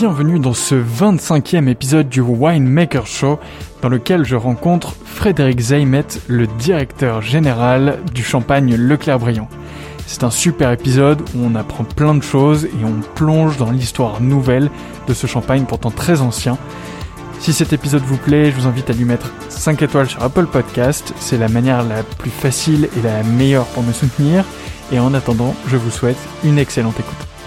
Bienvenue dans ce 25e épisode du Winemaker Show dans lequel je rencontre Frédéric Zeimet, le directeur général du champagne Leclerc-Briand. C'est un super épisode où on apprend plein de choses et on plonge dans l'histoire nouvelle de ce champagne pourtant très ancien. Si cet épisode vous plaît, je vous invite à lui mettre 5 étoiles sur Apple Podcast, c'est la manière la plus facile et la meilleure pour me soutenir. Et en attendant, je vous souhaite une excellente écoute.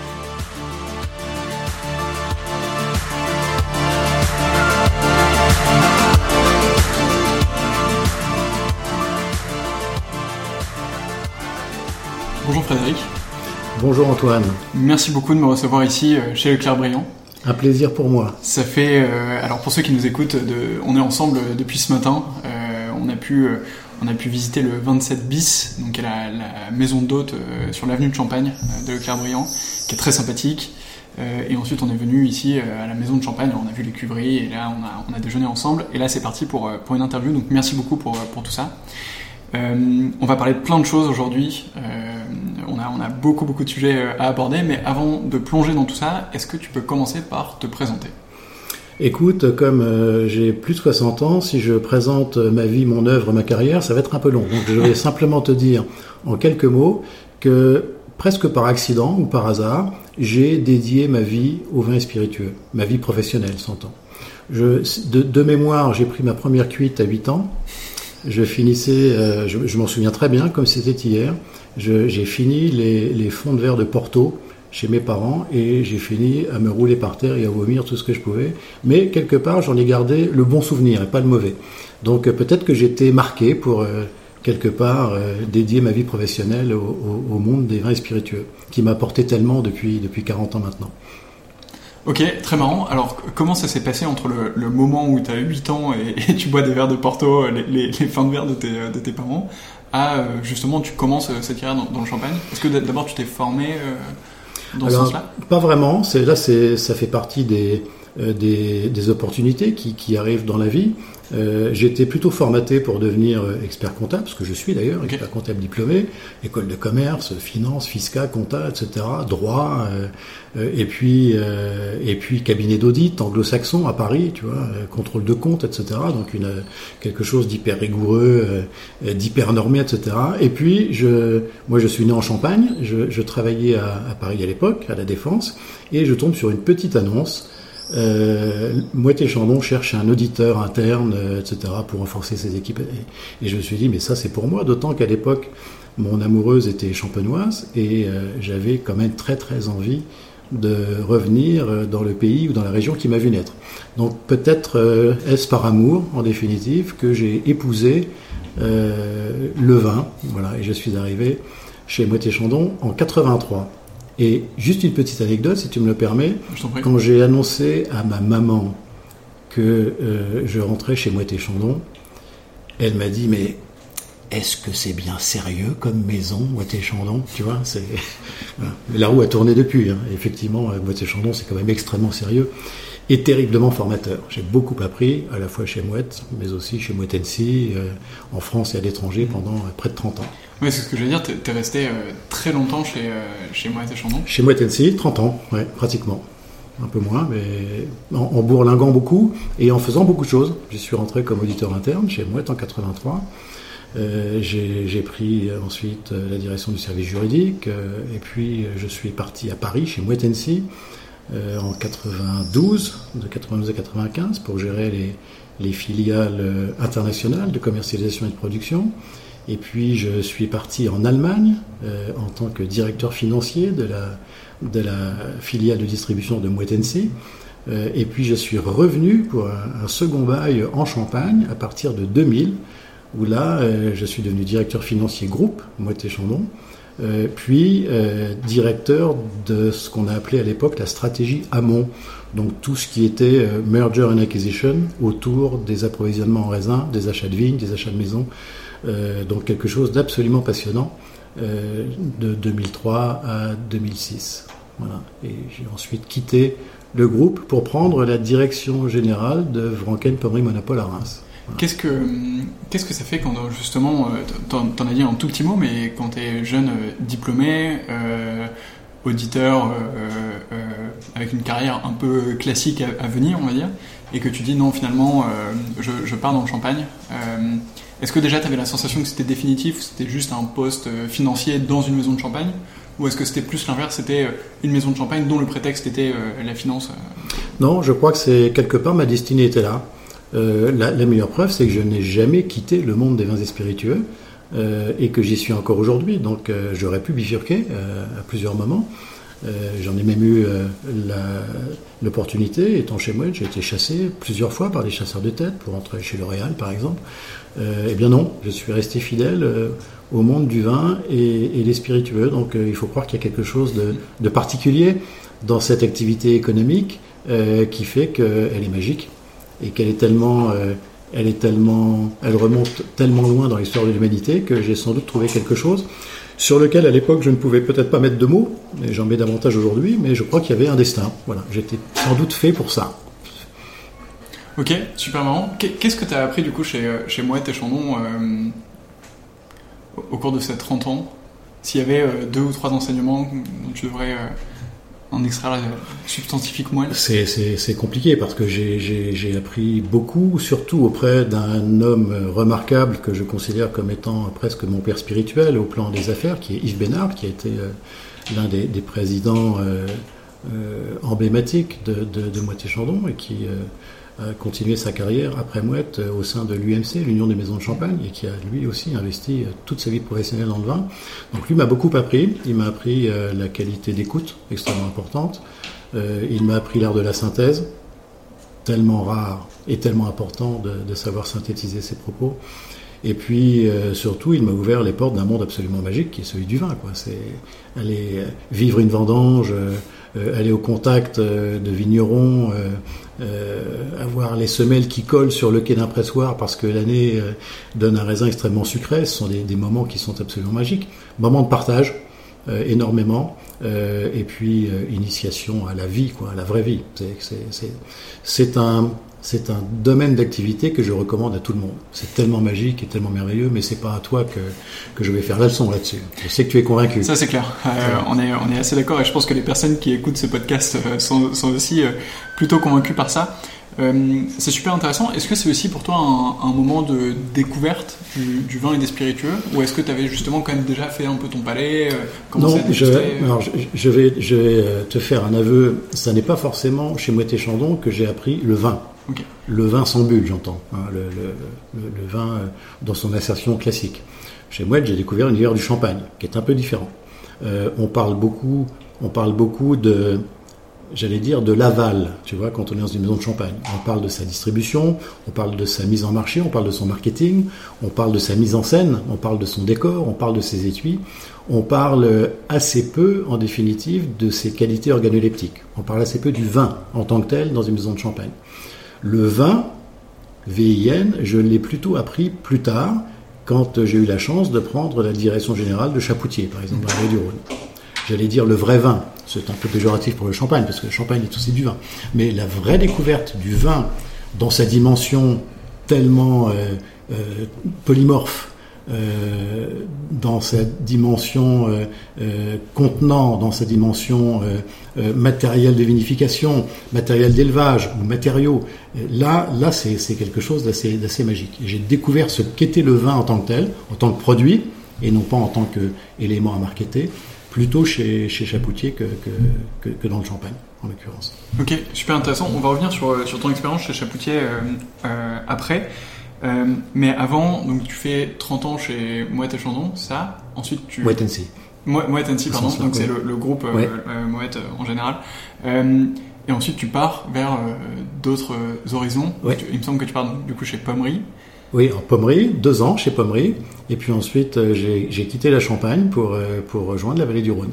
Bonjour Frédéric. Bonjour Antoine. Merci beaucoup de me recevoir ici euh, chez Leclerc Briand. Un plaisir pour moi. Ça fait, euh, alors pour ceux qui nous écoutent, on est ensemble depuis ce matin. Euh, on a pu, on a pu visiter le 27 bis, donc la, la maison d'hôte sur l'avenue de Champagne de Leclerc Briand, qui est très sympathique. et ensuite, on est venu ici à la maison de Champagne. On a vu les cuveries et là, on a, on a déjeuné ensemble. Et là, c'est parti pour, pour une interview. Donc, merci beaucoup pour, pour tout ça. On va parler de plein de choses aujourd'hui on a, beaucoup beaucoup de sujets euh, à aborder, mais avant de plonger dans tout ça, est-ce que tu peux commencer par te présenter? Écoute, comme euh, j'ai plus de 60 ans, si je présente ma vie, mon œuvre, ma carrière, ça va être un peu long. Donc je vais simplement te dire en quelques mots que presque par accident ou par hasard, j'ai dédié ma vie au vin spiritueux, ma vie professionnelle, s'entend. Je, de, mémoire, j'ai pris ma première cuite à 8 ans. Je finissais, euh, je m'en souviens très bien, comme c'était hier, j'ai fini les, fonds de verre de Porto chez mes parents et j'ai fini à me rouler par terre et à vomir tout ce que je pouvais. Mais quelque part, j'en ai gardé le bon souvenir et pas le mauvais. Donc peut-être que j'étais marqué pour quelque part dédier ma vie professionnelle au, monde des vins spiritueux, qui m'a tellement depuis, depuis 40 ans maintenant. Ok, très marrant. Alors, comment ça s'est passé entre le, moment où tu as 8 ans et, tu bois des verres de Porto, les, les, fins de verre de tes, de tes parents, à euh, justement tu commences euh, cette carrière dans, le champagne? Est-ce que d'abord tu t'es formé euh, dans ce sens-là? Pas vraiment. C'est, là, c'est, ça fait partie des, des, des, opportunités qui, qui arrivent dans la vie. Euh, J'étais plutôt formaté pour devenir euh, expert comptable, parce que je suis d'ailleurs expert comptable diplômé, école de commerce, finance, fiscal, comptable, etc., droit, euh, euh, et puis et puis cabinet d'audit anglo-saxon à Paris, tu vois, contrôle de compte, etc. Donc une quelque chose d'hyper rigoureux, d'hyper normé, etc. Et puis je, moi je suis né en Champagne, je, je travaillais à, à Paris à l'époque, à la Défense, et je tombe sur une petite annonce euh, Chandon cherche un auditeur interne, euh, etc., pour renforcer ses équipes. Et, je me suis dit, mais ça, c'est pour moi, d'autant qu'à l'époque, mon amoureuse était champenoise et euh, j'avais quand même très, très envie de revenir euh, dans le pays ou dans la région qui m'a vu naître. Donc peut-être est-ce par amour, en définitive, que j'ai épousé le vin, voilà, et je suis arrivé chez Moitié Chandon en 83. Et juste une petite anecdote, si tu me le permets. Quand j'ai annoncé à ma maman que euh, je rentrais chez Moët Chandon, elle m'a dit Mais est-ce que c'est bien sérieux comme maison, Moët Chandon? Tu vois, c'est la roue a tourné depuis. Hein. Effectivement, euh, Moët Chandon, c'est quand même extrêmement sérieux et terriblement formateur. J'ai beaucoup appris, à la fois chez Mouette, mais aussi chez Mouette euh, en France et à l'étranger pendant près de 30 ans. Oui, c'est ce que je veux dire, tu es resté euh, très longtemps chez, chez Mouette et Chandon Chez Mouette 30 ans, ouais, pratiquement. Un peu moins, mais en, bourlinguant beaucoup et en faisant beaucoup de choses. J'y suis rentré comme auditeur interne chez Mouette en 83. j'ai pris ensuite la direction du service juridique et puis je suis parti à Paris chez Mouette euh, en 92, de 92 à 95, pour gérer les, les filiales euh, internationales de commercialisation et de production. Et puis je suis parti en Allemagne euh, en tant que directeur financier de la, filiale de distribution de Mouettensi. Euh, et puis je suis revenu pour un, second bail en Champagne à partir de 2000, où là je suis devenu directeur financier groupe Moët Chandon. Euh, puis euh, directeur de ce qu'on a appelé à l'époque la stratégie amont, donc tout ce qui était euh, merger and acquisition autour des approvisionnements en raisin, des achats de vignes, des achats de maisons, donc quelque chose d'absolument passionnant de 2003 à 2006. Voilà. Et j'ai ensuite quitté le groupe pour prendre la direction générale de Vranken Pommery Monopole à Reims. Qu'est-ce que que ça fait quand justement, euh, t'en, en as dit un tout petit mot, mais quand tu es jeune euh, diplômé, euh, auditeur avec une carrière un peu classique à, venir, on va dire, et que tu dis non finalement je, pars dans le champagne. Est-ce que déjà tu avais la sensation que c'était définitif, c'était juste un poste financier dans une maison de champagne, ou est-ce que c'était plus l'inverse, c'était une maison de champagne dont le prétexte était la finance Non, je crois que c'est quelque part ma destinée était là. Euh, la, meilleure preuve, c'est que je n'ai jamais quitté le monde des vins et spiritueux euh, et que j'y suis encore aujourd'hui. Donc euh, j'aurais pu bifurquer à plusieurs moments. J'en ai même eu l'opportunité, étant chez moi, j'ai été chassé plusieurs fois par des chasseurs de tête pour entrer chez L'Oréal par exemple. eh bien non, je suis resté fidèle au monde du vin et, et des spiritueux. Donc il faut croire qu'il y a quelque chose de, particulier dans cette activité économique qui fait qu'elle est magique et qu'elle est tellement, euh, elle est tellement, elle remonte tellement loin dans l'histoire de l'humanité que j'ai sans doute trouvé quelque chose sur lequel à l'époque je ne pouvais peut-être pas mettre de mots, mais j'en mets davantage aujourd'hui, mais je crois qu'il y avait un destin. Voilà, j'étais sans doute fait pour ça. Ok, super marrant. Qu'est-ce que tu as appris du coup chez, euh, chez Mouette et Chandon euh, au cours de ces 30 ans? S'il y avait deux ou trois enseignements dont tu devrais en extraire substantifique moelle C'est compliqué parce que j'ai appris beaucoup, surtout auprès d'un homme remarquable que je considère comme étant presque mon père spirituel au plan des affaires, qui est Yves Bénard, qui a été euh, l'un des, présidents euh, euh, emblématiques de, de, Moitié Chandon et qui continué sa carrière après Mouette euh, au sein de l'UMC, l'Union des Maisons de Champagne, et qui a lui aussi investi euh, toute sa vie professionnelle dans le vin. Donc lui m'a beaucoup appris. Il m'a appris euh, la qualité d'écoute, extrêmement importante. il m'a appris l'art de la synthèse, tellement rare et tellement important de, de savoir synthétiser ses propos. Et puis surtout, il m'a ouvert les portes d'un monde absolument magique qui est celui du vin. Quoi. C'est aller vivre une vendange, euh, aller au contact euh, de vignerons, euh, avoir les semelles qui collent sur le quai d'un pressoir parce que l'année donne un raisin extrêmement sucré. Ce sont des, des, moments qui sont absolument magiques. Moments de partage, énormément. et puis initiation à la vie, quoi, à la vraie vie. C'est un c'est un domaine d'activité que je recommande à tout le monde. C'est tellement magique et tellement merveilleux, mais c'est pas à toi que, que je vais faire la leçon là-dessus. Je sais que tu es convaincu. Ça c'est clair. Euh, on est on est assez d'accord et je pense que les personnes qui écoutent ce podcast euh, sont, sont aussi euh, plutôt convaincues par ça. c'est super intéressant. Est-ce que c'est aussi pour toi un, un moment de découverte du, du, vin et des spiritueux? Ou est-ce que tu avais justement quand même déjà fait un peu ton palais Non, je, alors, je, je, vais, je vais te faire un aveu. Ça n'est pas forcément chez Moët Chandon que j'ai appris le vin. Le vin sans bulle, j'entends. Hein, le, vin euh, dans son assertion classique. Chez moi, j'ai découvert l'univers du champagne, qui est un peu différent. Euh, on parle beaucoup, on parle beaucoup de, j'allais dire, de l'aval, tu vois, quand on est dans une maison de champagne. On parle de sa distribution, on parle de sa mise en marché, on parle de son marketing, on parle de sa mise en scène, on parle de son décor, on parle de ses étuis. On parle assez peu, en définitive, de ses qualités organoleptiques. On parle assez peu du vin en tant que tel dans une maison de champagne. Le vin, VIN, je l'ai plutôt appris plus tard, quand j'ai eu la chance de prendre la direction générale de Chapoutier, par exemple, la du Rhône. J'allais dire le vrai vin. C'est un peu péjoratif pour le champagne, parce que le champagne est aussi du vin. Mais la vraie découverte du vin, dans sa dimension tellement euh, euh, polymorphe, dans cette dimension euh, euh, contenant, dans sa dimension matérielle de vinification, matériel d'élevage ou matériaux. Là, là c'est quelque chose d'assez magique. J'ai découvert ce qu'était le vin en tant que tel, en tant que produit, et non pas en tant qu'élément à marketer, plutôt chez, chez Chapoutier que, dans le champagne, en l'occurrence. Ok, super intéressant. On va revenir sur, ton expérience chez Chapoutier euh, après. Euh, mais avant, donc tu fais 30 ans chez Moët et Chandon, ça? Ensuite, tu. Moët NC. Moët NC, pardon. Donc c'est le, groupe euh, euh, Moët en général. et ensuite, tu pars vers d'autres horizons. il me semble que tu pars du coup chez Pommery. Oui, en Pommery, deux ans chez Pommery. Et puis ensuite, j'ai quitté la Champagne pour, pour rejoindre la vallée du Rhône.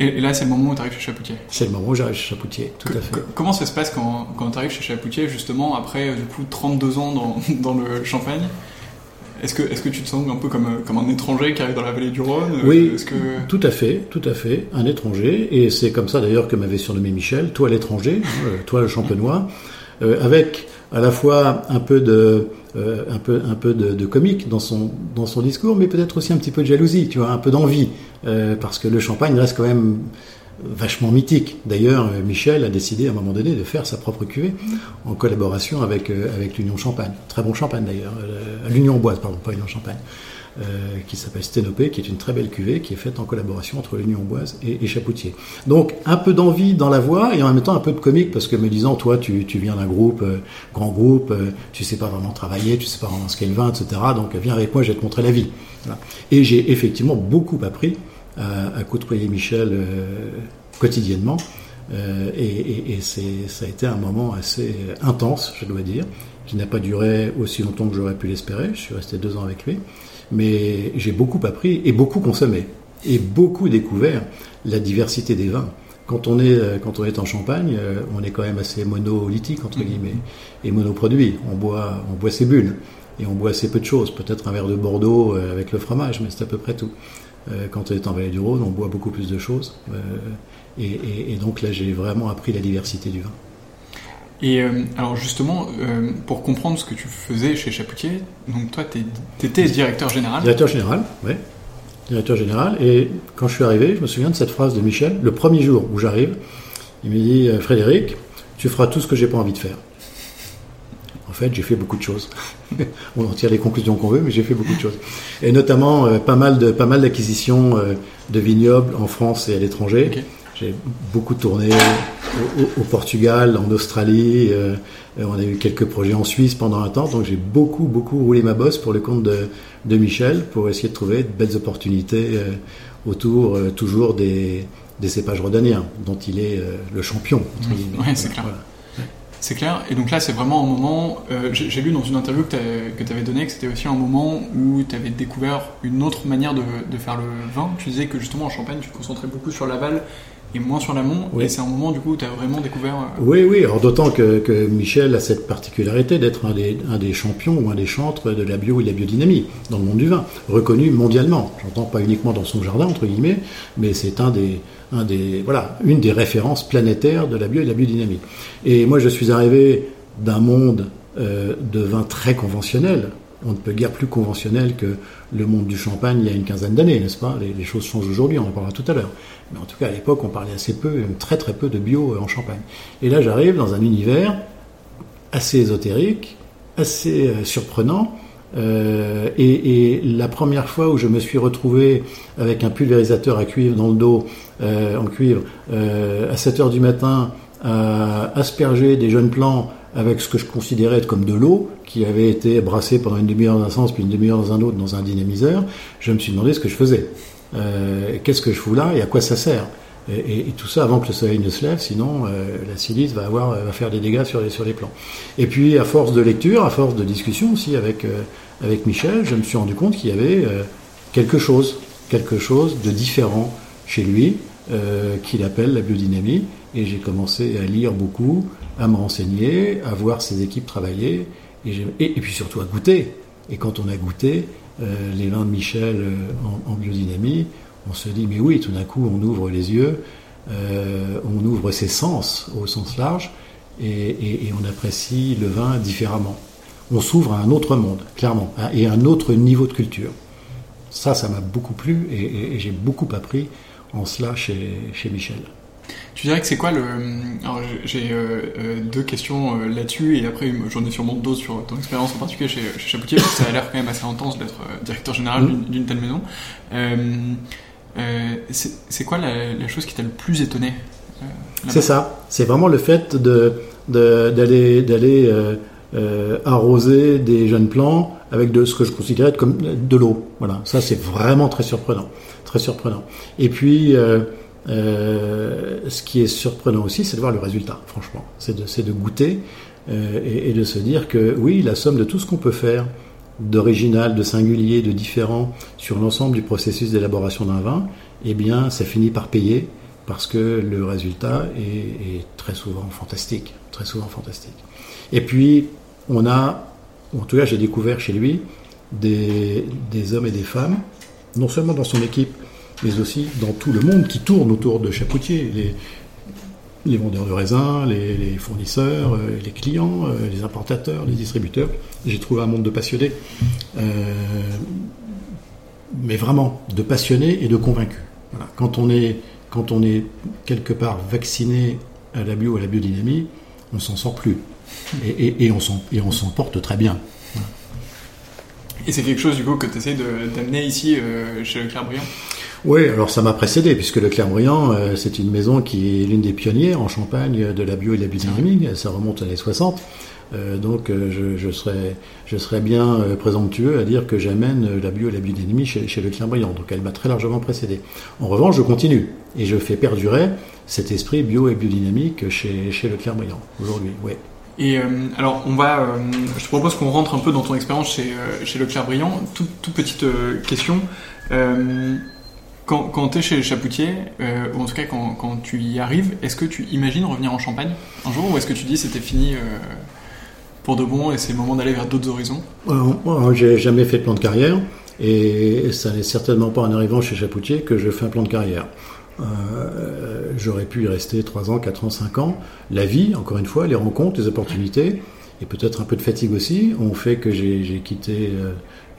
Et, là, c'est le moment où tu arrives chez Chapoutier. C'est le moment où j'arrive chez Chapoutier, tout à fait. Comment ça se passe quand, quand tu arrives chez Chapoutier, justement, après euh, du coup 32 ans dans, dans le Champagne? Est-ce que, est que tu te sens un peu comme, comme un étranger qui arrive dans la vallée du Rhône? Oui, que... tout à fait, tout à fait, un étranger. Et c'est comme ça d'ailleurs que m'avait surnommé Michel, toi l'étranger, hein, euh, toi le champenois, euh, avec à la fois un peu de, euh, un peu, un peu de, comique dans son, dans son discours, mais peut-être aussi un petit peu de jalousie, tu vois, un peu d'envie, euh, parce que le champagne reste quand même vachement mythique. D'ailleurs, euh, Michel a décidé à un moment donné de faire sa propre cuvée en collaboration avec, avec l'Union Champagne. Très bon champagne d'ailleurs, l'Union Boise, pardon, pas l'Union Champagne. Euh, qui s'appelle Sténopée, qui est une très belle cuvée qui est faite en collaboration entre l'Union Boise et, et, Chapoutier. Donc un peu d'envie dans la voix et en même temps un peu de comique parce que me disant toi tu, tu viens d'un groupe, euh, grand groupe, euh, tu sais pas vraiment travailler, tu sais pas vraiment ce qu'est le vin, etc. Donc viens avec moi, je vais te montrer la vie. Et j'ai effectivement beaucoup appris à, à côtoyer Michel quotidiennement. Euh, et, et, et ça a été un moment assez intense, je dois dire, qui n'a pas duré aussi longtemps que j'aurais pu l'espérer. Je suis resté deux ans avec lui. Mais j'ai beaucoup appris et beaucoup consommé et beaucoup découvert la diversité des vins. Quand on est, euh, quand on est en Champagne, euh, on est quand même assez monolithique, entre mm-hmm. guillemets, et monoproduit. On boit, on boit ses bulles et on boit assez peu de choses. Peut-être un verre de Bordeaux euh, avec le fromage, mais c'est à peu près tout. Quand on est en Vallée du Rhône, on boit beaucoup plus de choses. Et, et donc là, j'ai vraiment appris la diversité du vin. Et euh, alors justement, euh, pour comprendre ce que tu faisais chez Chapoutier, donc toi, tu étais directeur général. Directeur général, oui. Directeur général. Et quand je suis arrivé, je me souviens de cette phrase de Michel, le premier jour où j'arrive, il me dit euh, Frédéric, tu feras tout ce que j'ai pas envie de faire. En fait, j'ai fait beaucoup de choses. On en tire les conclusions qu'on veut, mais j'ai fait beaucoup de choses. Et notamment pas mal de pas mal d'acquisitions de vignobles en France et à l'étranger. J'ai beaucoup tourné, au, Portugal, en Australie. on a eu quelques projets en Suisse pendant un temps. Donc j'ai beaucoup, beaucoup roulé ma bosse pour le compte de, de Michel pour essayer de trouver de belles opportunités autour toujours des, des cépages rhodaniens, dont il est le champion. Oui, c'est clair. C'est clair. Et donc là, c'est vraiment un moment. Euh, j'ai lu dans une interview que tu avais donnée que c'était aussi un moment où tu avais découvert une autre manière de, de, faire le vin. Tu disais que justement en Champagne, tu te concentrais beaucoup sur l'aval et moins sur l'amont. Et c'est un moment, du coup, où tu as vraiment découvert. Euh, oui, oui. Alors, d'autant que, que, Michel a cette particularité d'être un des, un des champions ou un des chantres de la bio et de la biodynamie dans le monde du vin, reconnu mondialement. J'entends pas uniquement dans son jardin, entre guillemets, mais c'est un des, un des, voilà, une des références planétaires de la bio et de la biodynamie. Et moi, je suis arrivé d'un monde euh, de vin très conventionnel, on ne peut guère plus conventionnel que le monde du champagne il y a une quinzaine d'années, n'est-ce pas? Les, choses changent aujourd'hui, on en parlera tout à l'heure. Mais en tout cas, à l'époque, on parlait assez peu, très très peu de bio en champagne. Et là, j'arrive dans un univers assez ésotérique, assez euh, surprenant. Euh, et, la première fois où je me suis retrouvé avec un pulvérisateur à cuivre dans le dos, euh, en cuivre, à 7 heures du matin, à asperger des jeunes plants avec ce que je considérais être comme de l'eau, qui avait été brassée pendant une demi-heure dans un sens, puis une demi-heure dans un autre, dans un dynamiseur, je me suis demandé ce que je faisais. Euh, Qu'est-ce que je fous là et à quoi ça sert? Et, tout ça avant que le soleil ne se lève, sinon euh, la silice va, avoir, va faire des dégâts sur les, sur les plants. Et puis à force de lecture, à force de discussion aussi avec, euh, avec Michel, je me suis rendu compte qu'il y avait quelque chose, quelque chose de différent chez lui, qu'il appelle la biodynamie. Et j'ai commencé à lire beaucoup, à me renseigner, à voir ses équipes travailler, et, puis surtout à goûter. Et quand on a goûté euh, les vins de Michel euh, en, biodynamie, on se dit, mais oui, tout d'un coup, on ouvre les yeux, euh, on ouvre ses sens au sens large, et, on apprécie le vin différemment. On s'ouvre à un autre monde, clairement, hein, et à un autre niveau de culture. Ça, ça m'a beaucoup plu, et, j'ai beaucoup appris en cela chez Michel. Tu dirais que c'est quoi le. Alors j'ai euh, euh, deux questions euh, là-dessus et après j'en ai sûrement d'autres sur ton expérience en particulier chez, chez Chapoutier parce que ça a l'air quand même assez intense d'être directeur général mmh. d'une telle maison. c'est quoi la, chose qui t'a le plus étonné C'est ça. C'est vraiment le fait de d'aller d'aller arroser des jeunes plants avec de ce que je considérais comme de l'eau. Voilà, ça c'est vraiment très surprenant, très surprenant. Et puis euh, ce qui est surprenant aussi, c'est de voir le résultat, franchement. C'est de, goûter euh, et, de se dire que oui, la somme de tout ce qu'on peut faire d'original, de singulier, de différent sur l'ensemble du processus d'élaboration d'un vin, eh bien, ça finit par payer parce que le résultat est, très souvent fantastique, très souvent fantastique. Et puis, on a, en tout cas, j'ai découvert chez lui des hommes et des femmes, non seulement dans son équipe, mais aussi dans tout le monde qui tourne autour de Chapoutier. Les, vendeurs de raisins, les, fournisseurs, euh, les clients, euh, les importateurs, les distributeurs. J'ai trouvé un monde de passionnés, euh, mais vraiment de passionnés et de convaincus. Quand, on est, quand on est quelque part vacciné à la bio, à la biodynamie, on s'en sort plus. Et, et, on s'en porte très bien. Et c'est quelque chose du coup que tu essaies d'amener ici chez le Clair oui, alors ça m'a précédé, puisque le Clermont, euh, c'est une maison qui est l'une des pionnières en Champagne de la bio et de la biodynamie. Ça remonte aux années 60. Euh, donc euh, je, je, serais, je serais bien présomptueux à dire que j'amène la bio et la biodynamie chez, chez le Clermont. Donc elle m'a très largement précédé. En revanche, je continue et je fais perdurer cet esprit bio et biodynamique chez, chez le Clermont aujourd'hui. Ouais. Et alors, on va. je te propose qu'on rentre un peu dans ton expérience chez, chez Leclerc. Toute, toute petite question. Quand, tu es chez Chapoutier, euh, ou en tout cas quand, tu y arrives, est-ce que tu imagines revenir en Champagne un jour ou est-ce que tu dis c'était fini euh, pour de bon et c'est le moment d'aller vers d'autres horizons? Euh, J'ai jamais fait de plan de carrière et ça n'est certainement pas en arrivant chez Chapoutier que je fais un plan de carrière. Euh, J'aurais pu y rester 3 ans, 4 ans, 5 ans. La vie, encore une fois, les rencontres, les opportunités et peut-être un peu de fatigue aussi ont fait que j'ai quitté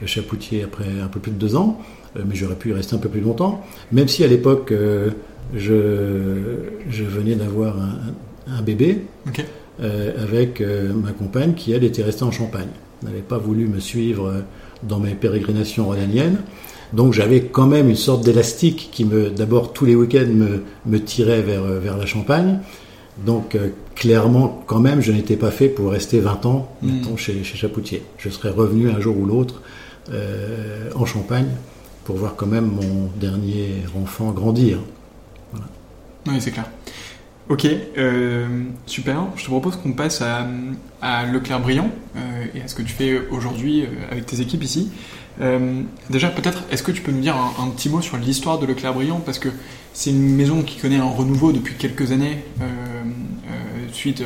Chapoutier après un peu plus de 2 ans. Euh, mais j'aurais pu y rester un peu plus longtemps, même si à l'époque euh, je, je, venais d'avoir un, bébé euh, avec ma compagne qui elle était restée en Champagne, n'avait pas voulu me suivre dans mes pérégrinations rhodaniennes. Donc j'avais quand même une sorte d'élastique qui me, d'abord tous les week-ends me, me tirait vers, vers la Champagne. Donc clairement, quand même, je n'étais pas fait pour rester 20 ans Mm. chez, chez Chapoutier. Je serais revenu un jour ou l'autre en Champagne pour voir quand même mon dernier enfant grandir. Oui, c'est clair. Ok, euh, super. Je te propose qu'on passe à, à Leclerc-Briand euh, et à ce que tu fais aujourd'hui euh, avec tes équipes ici. Déjà, peut-être, est-ce que tu peux nous dire un, un petit mot sur l'histoire de Leclerc-Briand? Parce que c'est une maison qui connaît un renouveau depuis quelques années suite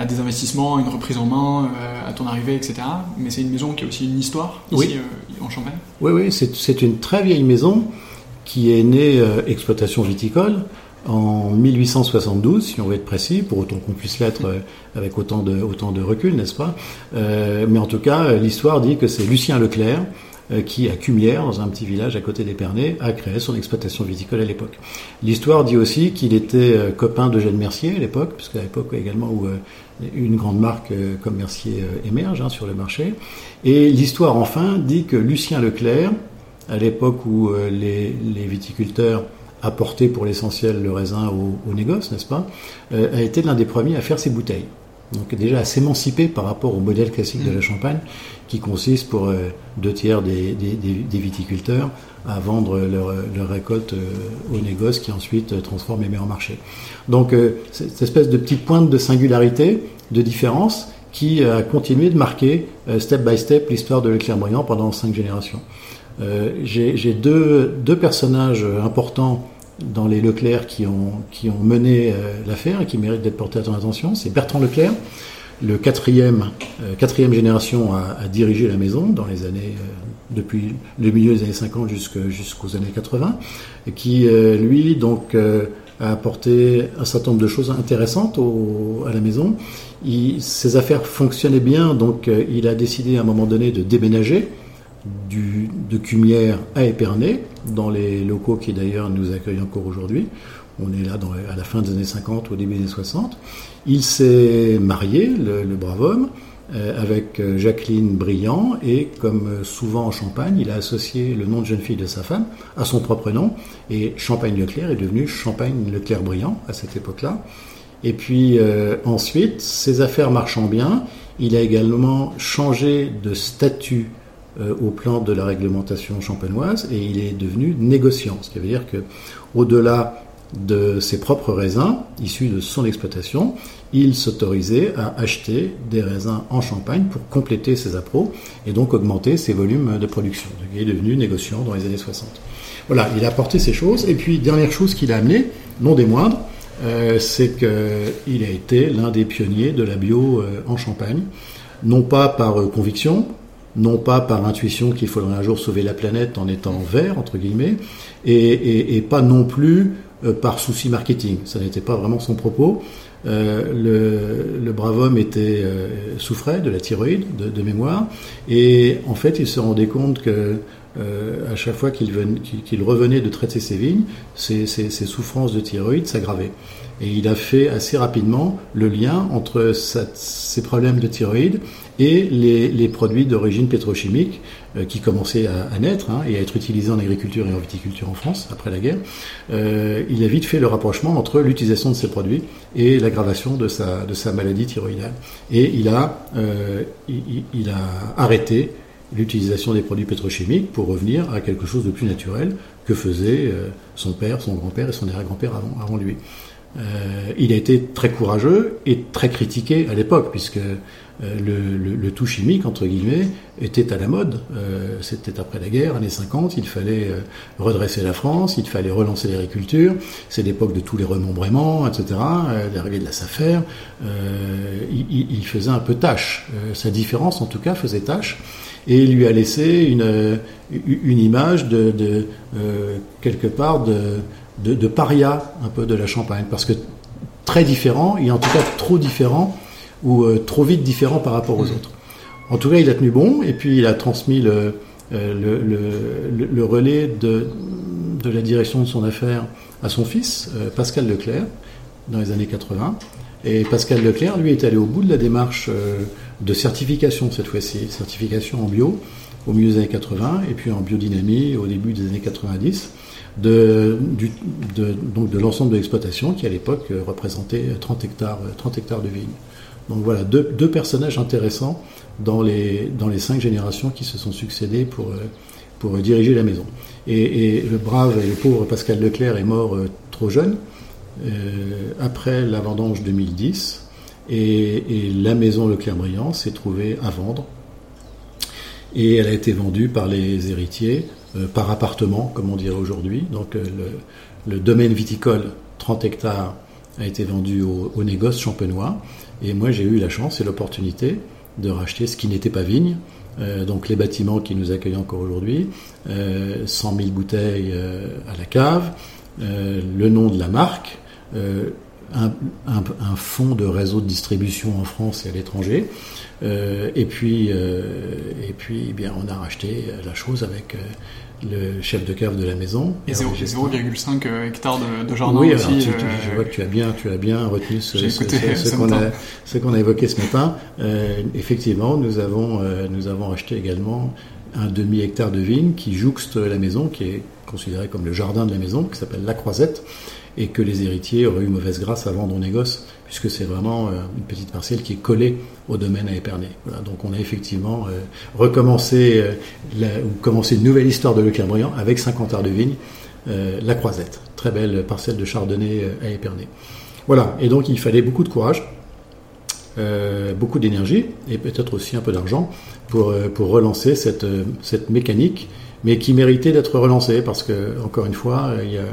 à des investissements, une reprise en main, à ton arrivée, etc. Mais c'est une maison qui a aussi une histoire ici oui. en Champagne. Oui, oui, c'est une très vieille maison qui est née exploitation viticole en 1872, si on veut être précis, pour autant qu'on puisse l'être avec autant de, autant de recul, n'est-ce pas? Euh, Mais en tout cas, l'histoire dit que c'est Lucien Leclerc euh, qui, à Cumières, dans un petit village à côté d'Épernay, a créé son exploitation viticole à l'époque. L'histoire dit aussi qu'il était euh, copain d'Eugène Mercier à l'époque, puisqu'à l'époque également où euh, une grande marque comme Mercier émerge hein, sur le marché. Et l'histoire, enfin, dit que Lucien Leclerc, à l'époque où les, les viticulteurs apporter pour l'essentiel le raisin au, au négoce, n'est-ce pas, euh, a été l'un des premiers à faire ses bouteilles. Donc déjà à s'émanciper par rapport au modèle classique de la Champagne, qui consiste pour euh, deux tiers des, viticulteurs à vendre leur, leur récolte euh, au négoce, qui ensuite transforme et met en marché. Donc cette espèce de petite pointe de singularité, de différence, qui a continué de marquer step by step l'histoire de Leclerc-Briand pendant cinq générations. Euh, j'ai deux, deux, personnages importants dans les Leclerc qui ont, qui ont mené euh, l'affaire et qui méritent d'être portés à ton attention. C'est Bertrand Leclerc, le quatrième, euh, quatrième génération à, diriger la maison dans les années, depuis le milieu des années 50 jusqu'aux années 80, et qui, lui, donc, a apporté un certain nombre de choses intéressantes à la maison. Ses affaires fonctionnaient bien, donc il a décidé à un moment donné de déménager du, de Cumières à Épernay, dans les locaux qui d'ailleurs nous accueillent encore aujourd'hui. On est là à la fin des années 50, au début des années 60. Il s'est marié, le, brave homme, euh, avec Jacqueline Briand, et comme souvent en Champagne, il a associé le nom de jeune fille de sa femme à son propre nom, et Champagne-Leclerc est devenu Champagne-Leclerc-Briand à cette époque-là. Et puis euh, ensuite, ses affaires marchant bien, il a également changé de statut euh, au plan de la réglementation champenoise et il est devenu négociant, ce qui veut dire que au-delà de ses propres raisins issus de son exploitation, il s'autorisait à acheter des raisins en Champagne pour compléter ses appros et donc augmenter ses volumes de production. Il est devenu négociant dans les années 60. Voilà, il a apporté ces choses. Et puis, dernière chose qu'il a amené, non des moindres, euh, c'est qu'il a été l'un des pionniers de la bio euh, en Champagne, non pas par euh, conviction, non pas par intuition qu'il faudrait un jour sauver la planète en étant vert, entre guillemets, et, et, et pas non plus euh, par souci marketing. Ça n'était pas vraiment son propos. Euh, le, le, brave homme était euh, souffrait de la thyroïde, de, de, mémoire, et en fait, il se rendait compte que euh, à chaque fois qu'il qu revenait de traiter ses vignes, ses, ses, ses souffrances de thyroïde s'aggravaient. Et il a fait assez rapidement le lien entre sa, ses problèmes de thyroïde et les, les produits d'origine pétrochimique euh, qui commençaient à, naître hein, et à être utilisés en agriculture et en viticulture en France après la guerre. Euh, il a vite fait le rapprochement entre l'utilisation de ces produits et l'aggravation de sa, de sa maladie thyroïdale. Et il a, euh, il, il a arrêté l'utilisation des produits pétrochimiques pour revenir à quelque chose de plus naturel que faisaient euh, son père, son grand-père et son arrière-grand-père avant, avant lui. Euh, il a été très courageux et très critiqué à l'époque, puisque euh, le, le, le, tout chimique, entre guillemets, était à la mode. Euh, C'était après la guerre, années 50, il fallait euh, redresser la France, il fallait relancer l'agriculture. C'est l'époque de tous les remembrements, etc., euh, l'arrivée de la SAFER. Il, il, faisait un peu tâche. sa différence, en tout cas, faisait tâche. Et lui a laissé une, une image de, de quelque part de de, de, paria un peu de la Champagne, parce que très différent, et en tout cas trop différent, ou euh, trop vite différent par rapport aux autres. En tout cas, il a tenu bon, et puis il a transmis le, euh, le, le, le, relais de, de la direction de son affaire à son fils, euh, Pascal Leclerc, dans les années 80. Et Pascal Leclerc, lui, est allé au bout de la démarche de certification cette fois-ci, certification en bio au milieu des années 80 et puis en biodynamie au début des années 90 de, donc de l'ensemble de l'exploitation qui à l'époque représentait 30 hectares, 30 hectares de vignes. Donc voilà, deux, personnages intéressants dans les, dans les cinq générations qui se sont succédées pour, pour diriger la maison. Et, le brave et le pauvre Pascal Leclerc est mort trop jeune, euh, après la vendange 2010, et, la maison Leclerc-Briand s'est trouvée à vendre. Et elle a été vendue par les héritiers euh, par appartement, comme on dirait aujourd'hui. Donc euh, le, domaine viticole, 30 hectares, a été vendu au, négoce champenois. Et moi, j'ai eu la chance et l'opportunité de racheter ce qui n'était pas vigne, euh, donc les bâtiments qui nous accueillent encore aujourd'hui, euh, 100 000 bouteilles euh, à la cave, le nom de la marque, un, un, un, fonds de réseau de distribution en France et à l'étranger, et puis, et puis eh bien, on a racheté la chose avec le chef de cave de la maison. Et 0,5 hectares de, de jardin oui, aussi. Alors, tu, tu, je vois que tu as bien, tu as bien retenu ce, ce, écouté, ce, ce qu'on a, évoqué ce matin. Euh, effectivement, nous avons, euh, nous avons acheté également un demi hectare de vigne qui jouxte la maison, qui est considéré comme le jardin de la maison, qui s'appelle la Croisette, et que les héritiers auraient eu mauvaise grâce à vendre au négoce, puisque c'est vraiment euh, une petite parcelle qui est collée au domaine à Épernay. Donc on a effectivement euh, recommencé euh, ou commencé une nouvelle histoire de Leclerc-Briand avec 50 arts de vigne, la Croisette, très belle parcelle de chardonnay à Épernay. Voilà, et donc il fallait beaucoup de courage, beaucoup d'énergie et peut-être aussi un peu d'argent pour, pour relancer cette, cette mécanique, mais qui méritait d'être relancée parce que, encore une fois, il y a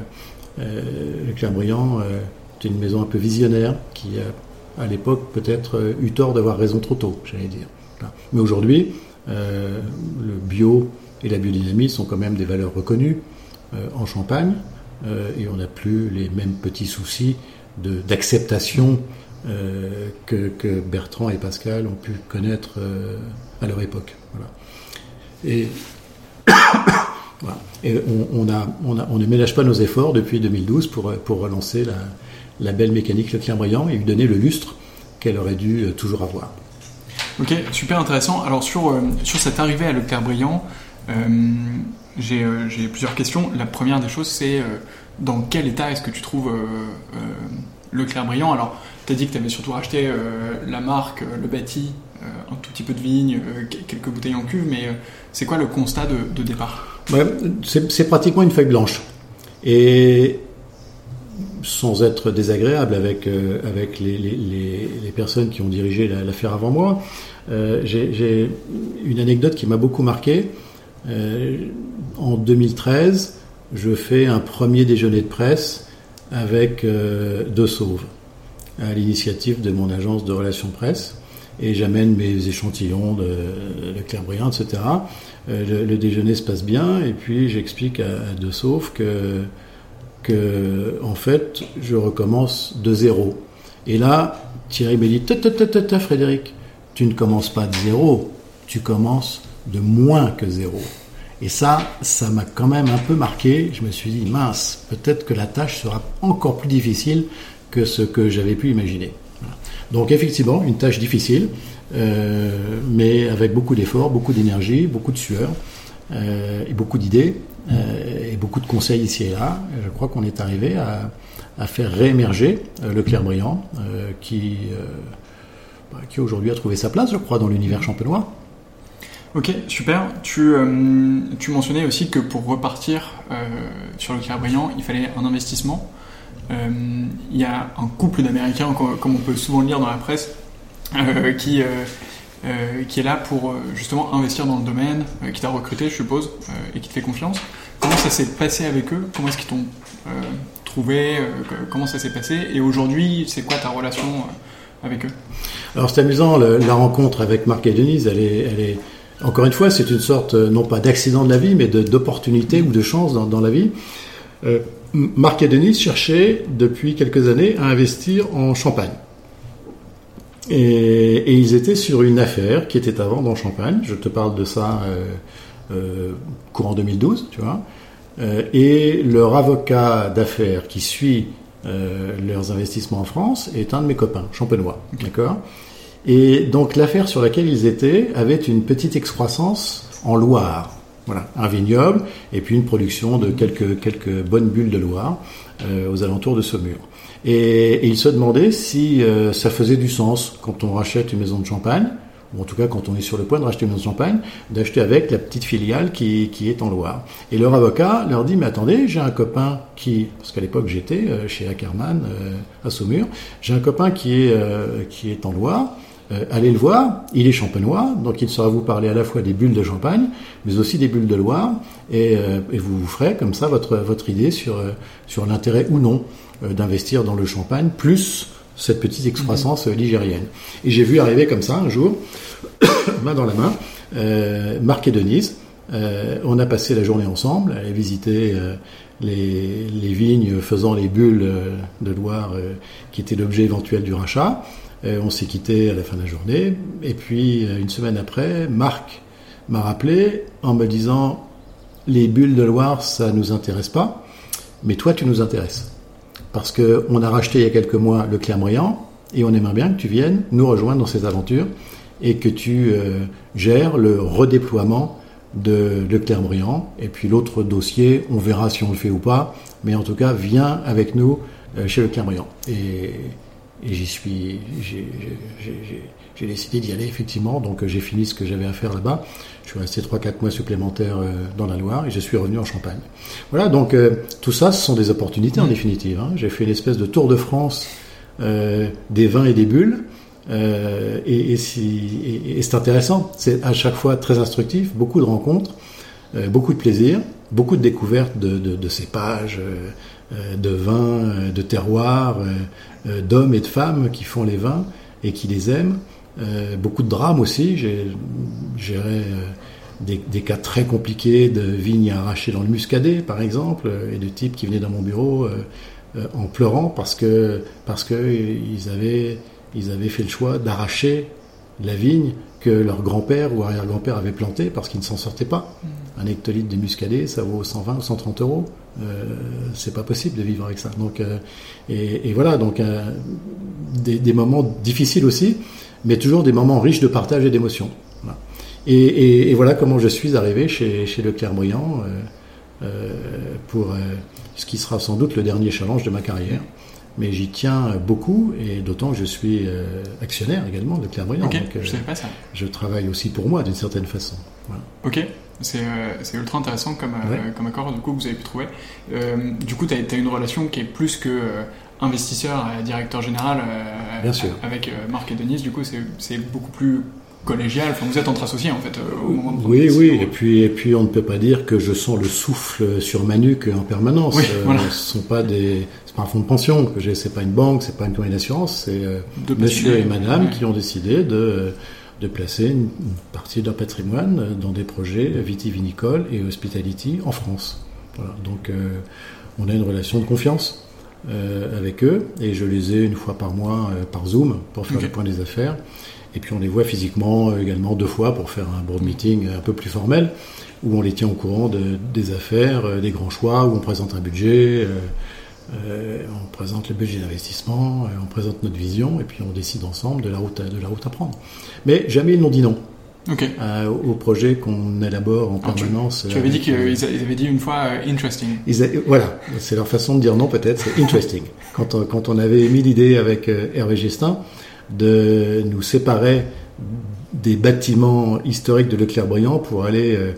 le Clairbriand euh, est une maison un peu visionnaire qui a, à l'époque, peut-être euh, eu tort d'avoir raison trop tôt, j'allais dire. Mais aujourd'hui, euh, le bio et la biodynamie sont quand même des valeurs reconnues euh, en Champagne euh, et on n'a plus les mêmes petits soucis d'acceptation que, Bertrand et Pascal ont pu connaître à leur époque. Et Et on, ne ménage pas nos efforts depuis 2012 pour, relancer la, belle mécanique Leclerc-Briand et lui donner le lustre qu'elle aurait dû toujours avoir. Ok, super intéressant. Alors sur, euh, cette arrivée à Leclerc-Briand, euh, j'ai euh, plusieurs questions. La première des choses, c'est dans quel état est-ce que tu trouves Leclerc-Briand Alors, tu as dit que tu avais surtout racheté la marque, le bâti, un tout petit peu de vigne, quelques bouteilles en cuve, mais c'est quoi le constat de départ? C'est pratiquement une feuille blanche. Et sans être désagréable avec, euh, avec les, personnes qui ont dirigé l'affaire avant moi, euh, j'ai une anecdote qui m'a beaucoup marqué. Euh, en 2013, je fais un premier déjeuner de presse avec De Sauve, à l'initiative de mon agence de relations presse, et j'amène mes échantillons de, de etc. Euh, le, déjeuner se passe bien, et puis j'explique à, De Sauve que que, en fait, je recommence de zéro. Et là, Thierry me dit, Frédéric, tu ne commences pas de zéro, tu commences de moins que zéro. Et ça, ça m'a quand même un peu marqué. Je me suis dit, mince, peut-être que la tâche sera encore plus difficile que ce que j'avais pu imaginer. Donc effectivement, une tâche difficile, euh, mais avec beaucoup d'efforts, beaucoup d'énergie, beaucoup de sueur euh, et beaucoup d'idées euh, et beaucoup de conseils ici et là. Je crois qu'on est arrivé à, faire réémerger le clair-brillant euh, qui, bah, qui aujourd'hui a trouvé sa place, je crois, dans l'univers champenois. Ok, super. Tu, tu, mentionnais aussi que pour repartir sur le clair-brillant, il fallait un investissement. Euh, il y a un couple d'Américains, comme on peut souvent le lire dans la presse, qui, qui est là pour justement investir dans le domaine, qui t'a recruté, je suppose, et qui te fait confiance. Comment ça s'est passé avec eux? Comment est-ce qu'ils t'ont trouvé Comment ça s'est passé? Et aujourd'hui, c'est quoi ta relation avec eux? Alors c'est amusant, la rencontre avec Marc et Denise, elle est... Encore une fois, c'est une sorte, non pas d'accident de la vie, mais d'opportunité ou de chance dans, la vie. Euh, Marc et Denise cherchaient depuis quelques années à investir en Champagne. Et, et, ils étaient sur une affaire qui était à vendre en Champagne. Je te parle de ça euh, euh, courant 2012, tu vois. Euh, et leur avocat d'affaires qui suit euh, leurs investissements en France est un de mes copains, champenois. D'accord et donc l'affaire sur laquelle ils étaient avait une petite excroissance en Loire. Voilà, un vignoble et puis une production de quelques, quelques bonnes bulles de Loire euh, aux alentours de Saumur. Et, et il se demandait si euh, ça faisait du sens quand on rachète une maison de champagne, ou en tout cas quand on est sur le point de racheter une maison de champagne, d'acheter avec la petite filiale qui, qui est en Loire. Et leur avocat leur dit, mais attendez, j'ai un copain qui, parce qu'à l'époque j'étais euh, chez Ackermann euh, à Saumur, j'ai un copain qui est, euh, qui est en Loire, euh, allez le voir, il est champenois, donc il saura vous parler à la fois des bulles de champagne, mais aussi des bulles de Loire, et, euh, vous vous ferez comme ça votre, idée sur, euh, sur l'intérêt ou non d'investir dans le champagne, plus cette petite excroissance ligérienne. Et j'ai vu arriver comme ça un jour, main dans la main, Marc et Denise. On a passé la journée ensemble, aller visiter les, les vignes faisant les bulles de Loire qui étaient l'objet éventuel du rachat. Euh, on s'est quitté à la fin de la journée. Et puis, euh, une semaine après, Marc m'a rappelé en me disant Les bulles de Loire, ça nous intéresse pas, mais toi, tu nous intéresses. Parce qu'on a racheté il y a quelques mois le Clermont et on aimerait bien que tu viennes nous rejoindre dans ces aventures et que tu euh, gères le redéploiement de, de Clermont. Et puis l'autre dossier, on verra si on le fait ou pas, mais en tout cas, viens avec nous chez le Clermont. Et, et j'y suis, j'ai- décidé d'y aller effectivement, donc euh, j'ai fini ce que j'avais à faire là-bas. Je suis resté 3-4 mois supplémentaires euh, dans la Loire et je suis revenu en Champagne. Voilà, donc euh, tout ça, ce sont des opportunités en définitive. hein. J'ai fait une espèce de tour de France euh, des vins et des bulles. Euh, et et si- et- et c'est intéressant, c'est à chaque fois très instructif, beaucoup de rencontres, beaucoup de plaisir, beaucoup de découvertes de, de, de cépages, de vins, de terroirs, euh, d'hommes et de femmes qui font les vins et qui les aiment. Euh, beaucoup de drames aussi. J'ai géré euh, des, cas très compliqués de vignes arrachées dans le muscadet, par exemple, euh, et de types qui venaient dans mon bureau euh, euh, en pleurant parce que parce avaient ils avaient fait le choix d'arracher la vigne que leur grand-père ou arrière-grand-père avait plantée parce qu'ils ne s'en sortaient pas. Un hectolitre de muscadet, ça vaut 120 ou 130 euros. Euh, c'est pas possible de vivre avec ça. Donc, euh, et, et voilà, donc euh, des, des moments difficiles aussi, mais toujours des moments riches de partage et d'émotion. Voilà. Et, et- et voilà comment je suis arrivé chez, chez le Clairvoyant euh, pour ce qui sera sans doute le dernier challenge de ma carrière. Mais j'y tiens beaucoup, et d'autant que je suis actionnaire également de Clairvoyant. Ok, Donc, je savais pas ça. je travaille aussi pour moi d'une certaine façon. Voilà. Ok, c'est euh, c'est ultra intéressant comme, euh, comme accord du coup que vous avez pu trouver. Euh, du coup, tu as, une relation qui est plus que investisseur et directeur général Bien sûr. avec Marc et Denise. Du coup, c'est- beaucoup plus collégial. Enfin, vous êtes entre associés en fait au moment de Oui, oui, décision. et puis, et puis on ne peut pas dire que je sens le souffle sur ma nuque en permanence. Oui, voilà. Ce sont pas des, pas un fonds de pension que j'ai, c'est pas une banque, c'est pas une compagnie d'assurance, c'est monsieur et madame Ouais. qui ont décidé de, de placer une, partie de leur patrimoine dans des projets vitivinicoles et hospitality en France. Voilà. Donc, euh, on a une relation de confiance euh, avec eux et je les ai une fois par mois euh, par Zoom pour faire le point des affaires. Et puis on les voit physiquement euh, également deux fois pour faire un board meeting un peu plus formel, où on les tient au courant de- des affaires, euh, des grands choix, où on présente un budget, euh, euh, on présente le budget d'investissement, euh, on présente notre vision, et puis on décide ensemble de la route à, de la route à prendre. Mais jamais ils n'ont dit non Ok. euh, au projet qu'on élabore en Alors, permanence. Tu avais dit qu'ils euh, avaient dit une fois euh, interesting. ils a- voilà, c'est leur façon de dire non peut-être, c'est interesting. Quand on, quand on avait émis l'idée avec euh, Hervé Gestin de nous séparer des bâtiments historiques de Leclerc-Briand pour aller euh,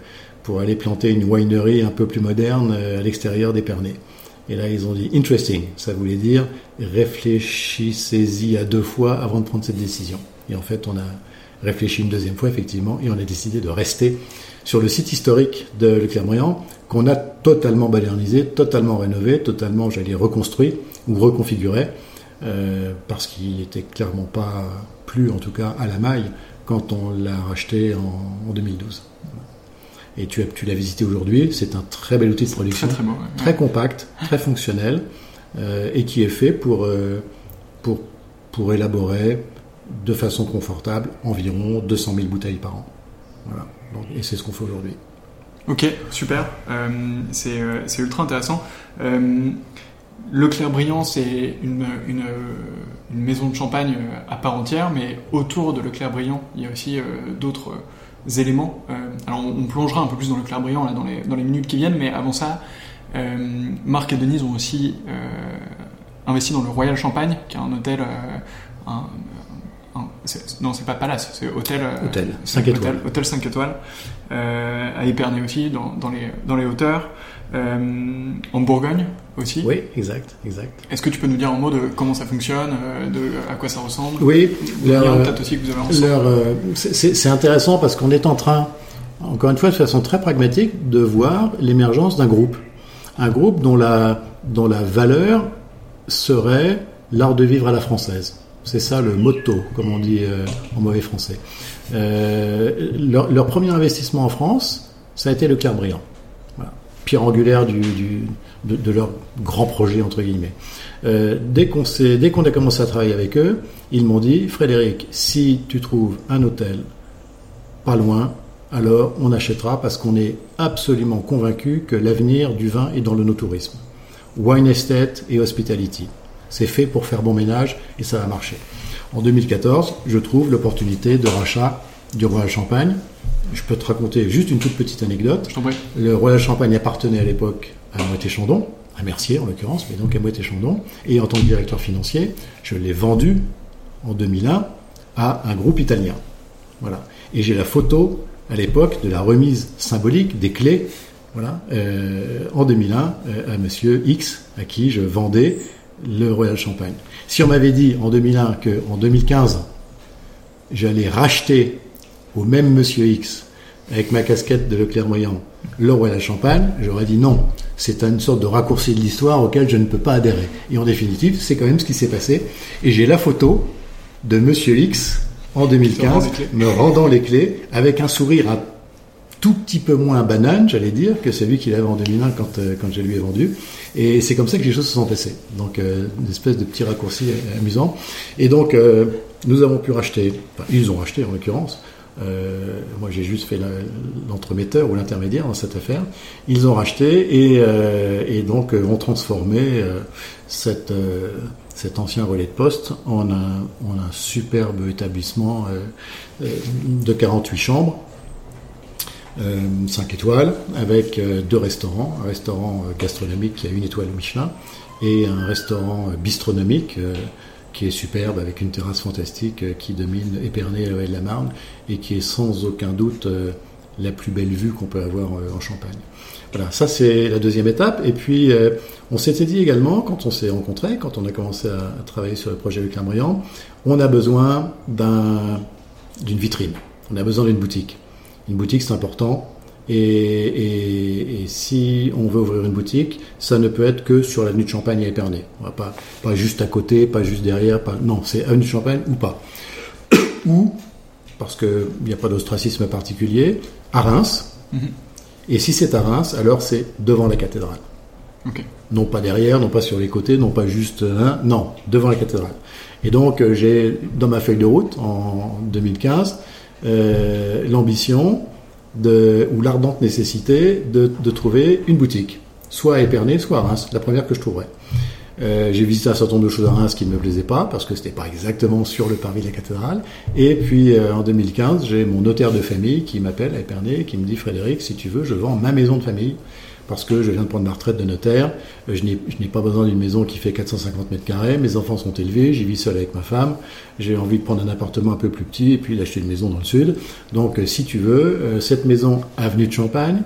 pour aller planter une winery un peu plus moderne euh, à l'extérieur d'Épernay. Et là, ils ont dit interesting. Ça voulait dire réfléchissez-y à deux fois avant de prendre cette décision. Et en fait, on a réfléchi une deuxième fois, effectivement, et on a décidé de rester sur le site historique de Leclerc-Briand, qu'on a totalement modernisé, totalement rénové, totalement, j'allais reconstruit ou reconfiguré, euh, parce qu'il n'était clairement pas plus, en tout cas, à la maille quand on l'a racheté en, en 2012. Et tu, as, tu l'as visité aujourd'hui, c'est un très bel outil de production Très très beau. ouais. très compact, très fonctionnel, euh, et qui est fait pour, euh, pour, pour élaborer de façon confortable environ 200 000 bouteilles par an. Voilà. Donc, et c'est ce qu'on fait aujourd'hui. Ok, super. Euh, c'est ultra intéressant. Le Clair Brillant, c'est une, une, une, maison de champagne à part entière, mais autour de Le Clair Brillant, il y a aussi d'autres éléments. alors, on, plongera un peu plus dans Le Clair Brillant là, dans, les, dans les minutes qui viennent, mais avant ça, Marc et Denise ont aussi investi dans le Royal Champagne, qui est un hôtel, un, non, c'est pas Palace, c'est hôtel. Euh, hôtel 5 étoiles. Hôtel, 5 étoiles. Euh, à Épernay aussi, dans, dans, les, dans les hauteurs. Euh, en Bourgogne aussi. Oui, exact, exact. Est-ce que tu peux nous dire en mot de comment ça fonctionne, de à quoi ça ressemble Oui, peut-être aussi que vous avez c'est intéressant parce qu'on est en train, encore une fois, de façon très pragmatique, de voir l'émergence d'un groupe. Un groupe dont la, dont la valeur serait l'art de vivre à la française. C'est ça le motto, comme on dit euh, en mauvais français. Euh, leur, premier investissement en France, ça a été le Clair Brillant. Angulaire de, leur grand projet, entre guillemets. Euh, dès qu'on a commencé à travailler avec eux, ils m'ont dit, Frédéric, si tu trouves un hôtel pas loin, alors on achètera parce qu'on est absolument convaincu que l'avenir du vin est dans le no-tourisme. Wine estate et hospitality. C'est fait pour faire bon ménage et ça va marcher. En 2014, je trouve l'opportunité de rachat du Royal Champagne. Je peux te raconter juste une toute petite anecdote. Le Royal Champagne appartenait à l'époque à Moitié Chandon, à Mercier en l'occurrence, mais donc à Moitié Chandon. Et en tant que directeur financier, je l'ai vendu en 2001 à un groupe italien. Voilà. Et j'ai la photo à l'époque de la remise symbolique des clés voilà, euh, en 2001 euh, à monsieur X, à qui je vendais le Royal Champagne. Si on m'avait dit en 2001 qu'en 2015, j'allais racheter au même Monsieur X, avec ma casquette de Leclerc Moyen, le Royal Champagne, j'aurais dit non. C'est une sorte de raccourci de l'histoire auquel je ne peux pas adhérer. Et en définitive, c'est quand même ce qui s'est passé. Et j'ai la photo de Monsieur X en 2015 me rendant les clés avec un sourire à tout petit peu moins banane, j'allais dire, que celui qu'il avait en 2001 quand, euh, quand je lui ai vendu. Et c'est comme ça que les choses se sont passées. Donc, euh, une espèce de petit raccourci amusant. Et donc, euh, nous avons pu racheter, enfin, ils ont racheté en l'occurrence, euh, moi, j'ai juste fait l'entremetteur ou l'intermédiaire dans cette affaire. Ils ont racheté et, euh, donc ont transformé cet ancien relais de poste en un, en un superbe établissement de 48 chambres 5 euh, étoiles, avec euh, deux restaurants, un restaurant euh, gastronomique qui a une étoile Michelin et un restaurant bistronomique qui est superbe avec une terrasse fantastique qui domine Épernay et la Marne et qui est sans aucun doute la plus belle vue qu'on peut avoir en Champagne. Voilà, ça c'est la deuxième étape. Et puis on s'était dit également, quand on s'est rencontrés, quand on a commencé à, travailler sur le projet avec Clermont, on a besoin d'une vitrine, on a besoin d'une boutique. Une boutique, c'est important. Et, si on veut ouvrir une boutique, ça ne peut être que sur l'avenue de Champagne à Épernay. Pas, pas juste à côté, pas juste derrière. Pas, non, c'est avenue de Champagne ou pas. ou, parce qu'il n'y a pas d'ostracisme particulier, à Reims. Mhm. Et si c'est à Reims, alors c'est devant la cathédrale. Non pas derrière, non pas sur les côtés, non pas juste... Hein, non, devant la cathédrale. Et donc euh, j'ai, dans ma feuille de route, en 2015, euh, l'ambition ou l'ardente nécessité de, trouver une boutique, soit à Épernay, soit à Reims, la première que je trouverais. Euh, j'ai visité un certain nombre de choses à Reims qui ne me plaisaient pas parce que c'était pas exactement sur le parvis de la cathédrale. Et puis euh, en 2015, j'ai mon notaire de famille qui m'appelle à Épernay qui me dit Frédéric, si tu veux, je vends ma maison de famille parce que je viens de prendre ma retraite de notaire, euh, je n'ai pas besoin d'une maison qui fait 450 mètres carrés, mes enfants sont élevés, j'y vis seul avec ma femme, j'ai envie de prendre un appartement un peu plus petit et puis d'acheter une maison dans le sud. Donc euh, si tu veux, euh, cette maison avenue de Champagne,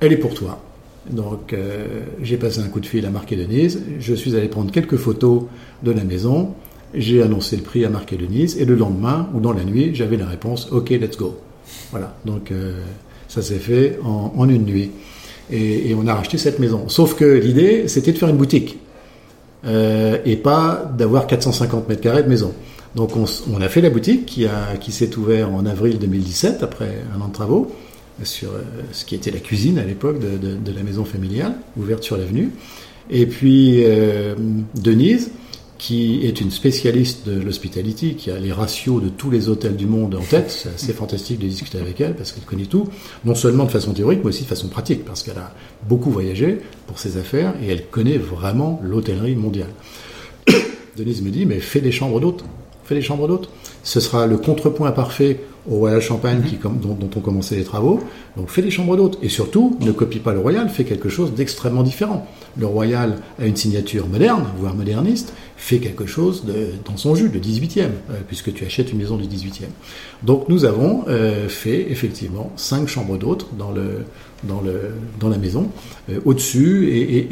elle est pour toi. Donc j'ai passé un coup de fil à Marc et Denise, je suis allé prendre quelques photos de la maison, j'ai annoncé le prix à Marc et Denise et le lendemain ou dans la nuit, j'avais la réponse OK, let's go. Voilà, donc ça s'est fait en une nuit et, on a racheté cette maison. Sauf que l'idée, c'était de faire une boutique euh, et pas d'avoir 450 mètres carrés de maison. Donc on, a fait la boutique qui, qui s'est ouverte en avril 2017 après un an de travaux sur euh, ce qui était la cuisine à l'époque de, de, la maison familiale, ouverte sur l'avenue. Et puis euh, Denise, qui est une spécialiste de l'hospitality, qui a les ratios de tous les hôtels du monde en tête. C'est assez fantastique de discuter avec elle parce qu'elle connaît tout, non seulement de façon théorique, mais aussi de façon pratique, parce qu'elle a beaucoup voyagé pour ses affaires et elle connaît vraiment l'hôtellerie mondiale. Denise me dit, mais fais des chambres d'hôtes. Fais des chambres d'hôtes. Ce sera le contrepoint parfait au Royal Champagne dont, dont on commençait les travaux. Donc fais des chambres d'hôtes. Et surtout, ne copie pas le Royal, fais quelque chose d'extrêmement différent. Le Royal a une signature moderne, voire moderniste, fais quelque chose dans son jus, de 18e, euh, puisque tu achètes une maison du 18e. Donc nous avons euh, fait effectivement cinq chambres d'hôtes dans, la maison, euh, au-dessus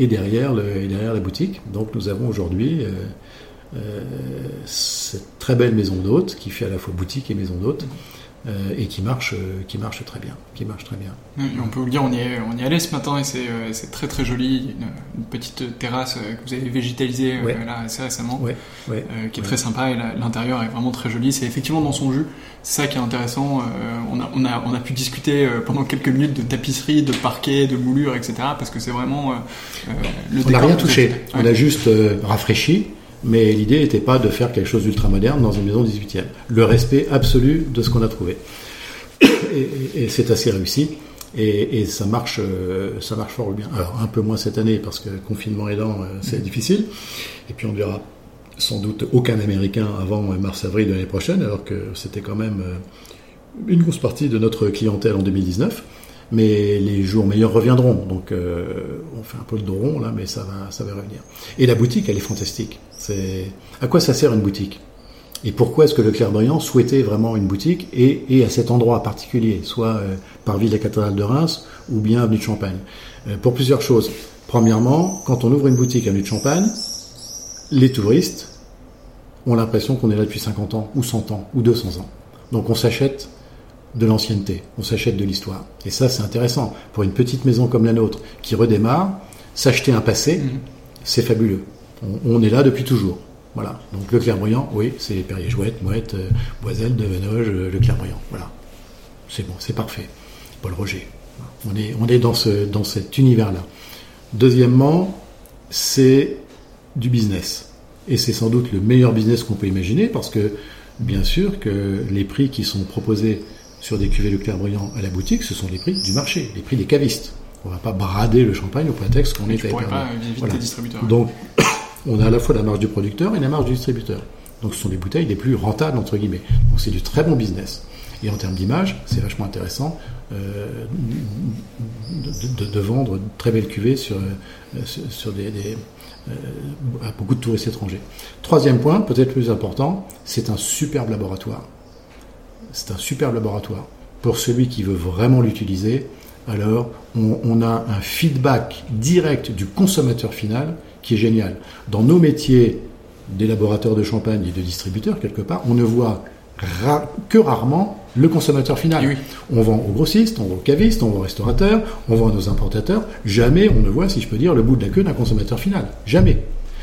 derrière et derrière la boutique. Donc nous avons aujourd'hui cette très belle maison d'hôtes qui fait à la fois boutique et maison d'hôtes. Euh, et qui marche, euh, qui marche très bien, qui marche très bien. on peut vous le dire, on y est, on y est allé ce matin et c'est, très très joli. Une, une, petite terrasse que vous avez végétalisée ouais. là assez récemment, ouais. Ouais. qui est très sympa et l'intérieur est vraiment très joli. C'est effectivement dans son jus. C'est ça qui est intéressant. on a, on a, on a pu discuter pendant quelques minutes de tapisserie, de parquet, de moulure, etc. Parce que c'est vraiment le. On n'a rien touché. On a juste rafraîchi mais l'idée n'était pas de faire quelque chose d'ultra moderne dans une maison 18e. Le respect absolu de ce qu'on a trouvé. Et, et, et c'est assez réussi. Et, et, ça marche, ça marche fort bien. Alors un peu moins cette année parce que confinement aidant, c'est difficile. Et puis on verra sans doute aucun Américain avant mars-avril de l'année prochaine, alors que c'était quand même une grosse partie de notre clientèle en 2019 mais les jours meilleurs reviendront. Donc euh, on fait un peu le dos rond là, mais ça va, ça va revenir. Et la boutique, elle est fantastique. C'est à quoi ça sert une boutique? Et pourquoi est-ce que le clairvoyant souhaitait vraiment une boutique et, et à cet endroit particulier, soit euh, par ville la cathédrale de Reims ou bien avenue de Champagne? Euh, Pour plusieurs choses. Premièrement, quand on ouvre une boutique avenue de Champagne, les touristes ont l'impression qu'on est là depuis 50 ans ou 100 ans ou 200 ans. Donc on s'achète de l'ancienneté, on s'achète de l'histoire. Et ça, c'est intéressant. Pour une petite maison comme la nôtre qui redémarre, s'acheter un passé, mmh. c'est fabuleux. On, on, est là depuis toujours. Voilà. Donc le clairvoyant, oui, c'est Perrier Jouette, Mouette, euh, Boiselle, Devenoge, euh, le clairvoyant. Voilà. C'est bon, c'est parfait. Paul Roger. On est, on est dans, ce, dans cet univers-là. Deuxièmement, c'est du business. Et c'est sans doute le meilleur business qu'on peut imaginer parce que, bien sûr, que les prix qui sont proposés sur des cuvées Leclerc brillant à la boutique, ce sont les prix du marché, les prix des cavistes. On va pas brader le champagne au prétexte qu'on est à pas voilà. Donc, on a à la fois la marge du producteur et la marge du distributeur. Donc, ce sont les bouteilles les plus rentables, entre guillemets. Donc, c'est du très bon business. Et en termes d'image, c'est vachement intéressant euh, de, de, vendre très belles cuvées sur, euh, des, des euh, à beaucoup de touristes étrangers. Troisième point, peut-être plus important, c'est un superbe laboratoire c'est un superbe laboratoire. Pour celui qui veut vraiment l'utiliser, alors on, a un feedback direct du consommateur final qui est génial. Dans nos métiers d'élaborateurs de champagne et de distributeurs, quelque part, on ne voit ra que rarement le consommateur final. Oui. On vend aux grossistes, on vend aux cavistes, on vend aux restaurateurs, on vend à nos importateurs. Jamais on ne voit, si je peux dire, le bout de la queue d'un consommateur final. Jamais.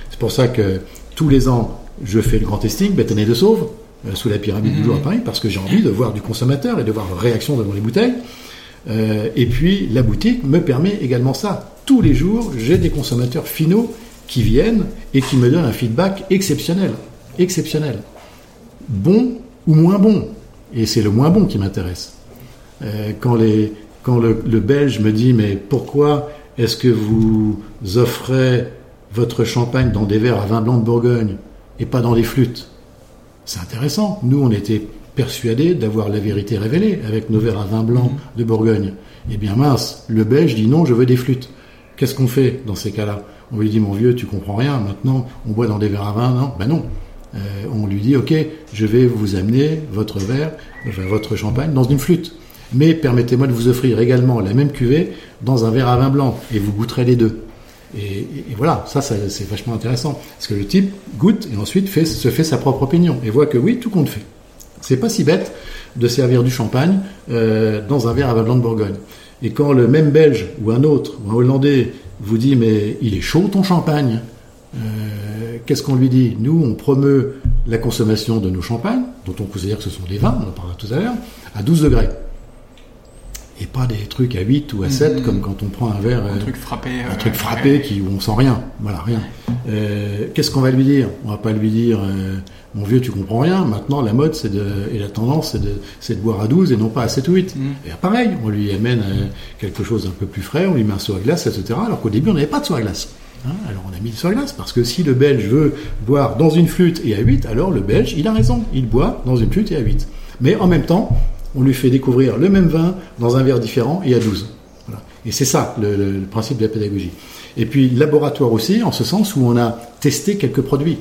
C'est pour ça que tous les ans, je fais le grand testing, bête année de sauve, sous la pyramide mmh. du jour à Paris, parce que j'ai envie de voir du consommateur et de voir leur réaction devant les bouteilles. Euh, et puis la boutique me permet également ça. Tous les jours, j'ai des consommateurs finaux qui viennent et qui me donnent un feedback exceptionnel. Exceptionnel. Bon ou moins bon. Et c'est le moins bon qui m'intéresse. Euh, quand les, quand le, le, Belge me dit mais pourquoi est-ce que vous offrez votre champagne dans des verres à vin blanc de Bourgogne et pas dans des flûtes? C'est intéressant. Nous, on était persuadés d'avoir la vérité révélée avec nos verres à vin blanc de Bourgogne. Eh bien mince, le Belge dit non, je veux des flûtes. Qu'est-ce qu'on fait dans ces cas-là? On lui dit mon vieux, tu comprends rien. Maintenant, on boit dans des verres à vin, non? Ben non. Euh, on lui dit ok, je vais vous amener votre verre, votre champagne dans une flûte. Mais permettez-moi de vous offrir également la même cuvée dans un verre à vin blanc et vous goûterez les deux. Et, voilà, ça, c'est vachement intéressant. Parce que le type goûte et ensuite se fait sa propre opinion et voit que oui, tout compte fait. C'est pas si bête de servir du champagne euh, dans un verre à vin blanc de Bourgogne. Et quand le même Belge ou un autre ou un Hollandais vous dit mais il est chaud ton champagne, euh, qu'est-ce qu'on lui dit? Nous, on promeut la consommation de nos champagnes, dont on considère que ce sont des vins, on en parlera tout à l'heure, à 12 degrés. et pas des trucs à 8 ou à 7 Mhm. comme quand on prend un verre Un euh, truc frappé. un euh, truc frappé qui où on sent rien voilà rien qu'est-ce qu'on va lui dire? On va pas lui dire mon vieux tu comprends rien maintenant la mode c'est de et la tendance c'est de c'est de boire à 12 et non pas à 7 ou 8 Mhm. et pareil on lui amène euh, quelque chose d'un peu plus frais on lui met un seau à glace etc alors qu'au début on n'avait pas de seau à glace Hein, alors on a mis le seau à glace parce que si le belge veut boire dans une flûte et à 8 alors le belge il a raison il boit dans une flûte et à 8 mais en même temps on lui fait découvrir le même vin dans un verre différent et à 12 voilà. Et c'est ça le, le- le principe de la pédagogie. Et puis laboratoire aussi, en ce sens où on a testé quelques produits.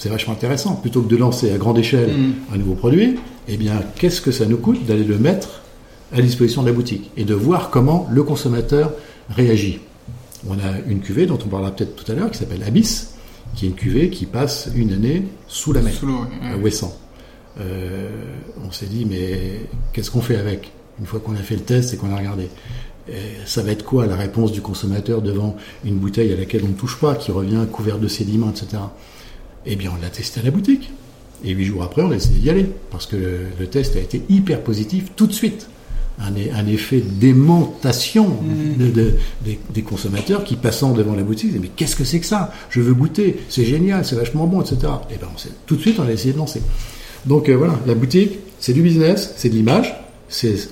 C'est vachement intéressant. Plutôt que de lancer à grande échelle Mhm. un nouveau produit, eh bien, qu'est-ce que ça nous coûte d'aller le mettre à disposition de la boutique et de voir comment le consommateur réagit. On a une cuvée dont on parlera peut-être tout à l'heure qui s'appelle Abyss, qui est une cuvée qui passe une année sous la mer Sous à Ouessant. Euh, on s'est dit, mais qu'est-ce qu'on fait avec Une fois qu'on a fait le test et qu'on a regardé? Et ça va être quoi la réponse du consommateur devant une bouteille à laquelle on ne touche pas, qui revient couverte de sédiments, etc. Eh bien, on l'a testé à la boutique. Et huit jours après, on a essayé d'y aller. Parce que le, le test a été hyper positif tout de suite. Un, un effet d'aimantation de- de- des, des consommateurs qui, passant devant la boutique, disaient Mais qu'est-ce que c'est que ça? Je veux goûter, c'est génial, c'est vachement bon, etc. Et on s'est- tout de suite, on a essayé de lancer. Donc euh, voilà, la boutique, c'est du business, c'est de l'image,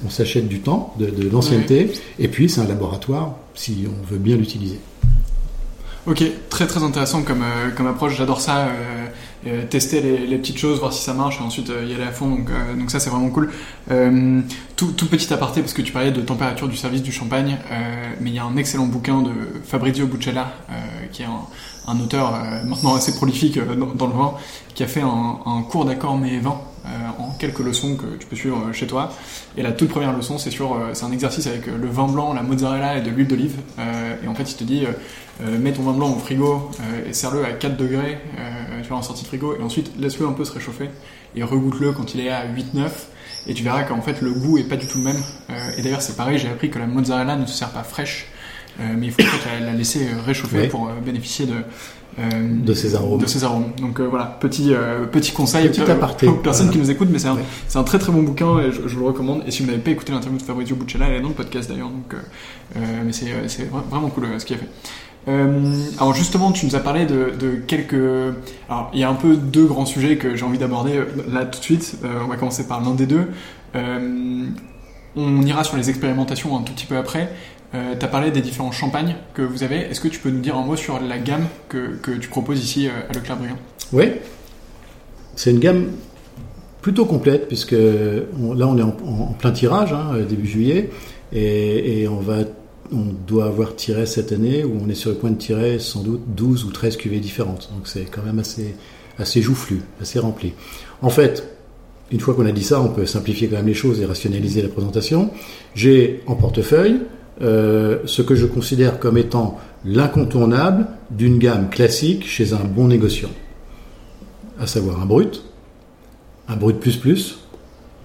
on s'achète du temps, de, de l'ancienneté, et puis c'est un laboratoire si on veut bien l'utiliser. Ok, très très intéressant comme, euh, comme approche, j'adore ça. euh, euh, tester les, les petites choses, voir si ça marche, et ensuite euh, y aller à fond. Donc, euh, donc ça c'est vraiment cool. Euh, tout, tout petit aparté, parce que tu parlais de température du service du champagne, euh, mais il y a un excellent bouquin de Fabrizio Buccella, qui est un, un auteur euh, maintenant assez prolifique euh, dans, le vin, qui a fait un, cours d'accord mais vin euh, en quelques leçons que tu peux suivre chez toi. Et la toute première leçon, c'est sur, c'est un exercice avec le vin blanc, la mozzarella et de l'huile d'olive. Et en fait, il te dit, mets ton vin blanc au frigo et serre-le à 4 degrés, tu vois, en sortie de frigo, et ensuite laisse-le un peu se réchauffer et regoute-le quand il est à 8-9. Et tu verras qu'en fait le goût est pas du tout le même. Et d'ailleurs c'est pareil, j'ai appris que la mozzarella ne se sert pas fraîche, mais il faut fait la, la laisser euh, réchauffer Oui. pour euh, bénéficier de, euh, De ses arômes. De ses arômes. Donc euh, voilà, petit euh, petit conseil Petit euh, aparté. aux personnes Voilà. qui nous écoutent, mais c'est un, Ouais. un très très bon bouquin et je, je le recommande. Et si vous n'avez pas écouté l'interview de Fabrizio Buccella, elle est dans le podcast d'ailleurs. Donc, euh, euh, mais c'est euh, c'est vra- vraiment cool euh, ce qu'il a fait. Euh, alors justement, tu nous as parlé de, de quelques. Alors il y a un peu deux grands sujets que j'ai envie d'aborder euh, là tout de suite. Euh, on va commencer par l'un des deux. Euh, on ira sur les expérimentations un tout petit peu après. Euh, tu as parlé des différents champagnes que vous avez. Est-ce que tu peux nous dire un mot sur la gamme que, que tu proposes ici euh, à Leclerc Briand Oui, c'est une gamme plutôt complète puisque là on est en, plein tirage hein, début juillet et, et on va on doit avoir tiré cette année où on est sur le point de tirer sans doute 12 ou 13 cuvées différentes donc c'est quand même assez assez joufflu, assez rempli. En fait, une fois qu'on a dit ça, on peut simplifier quand même les choses et rationaliser la présentation. J'ai en portefeuille euh, ce que je considère comme étant l'incontournable d'une gamme classique chez un bon négociant à savoir un brut, un brut plus plus,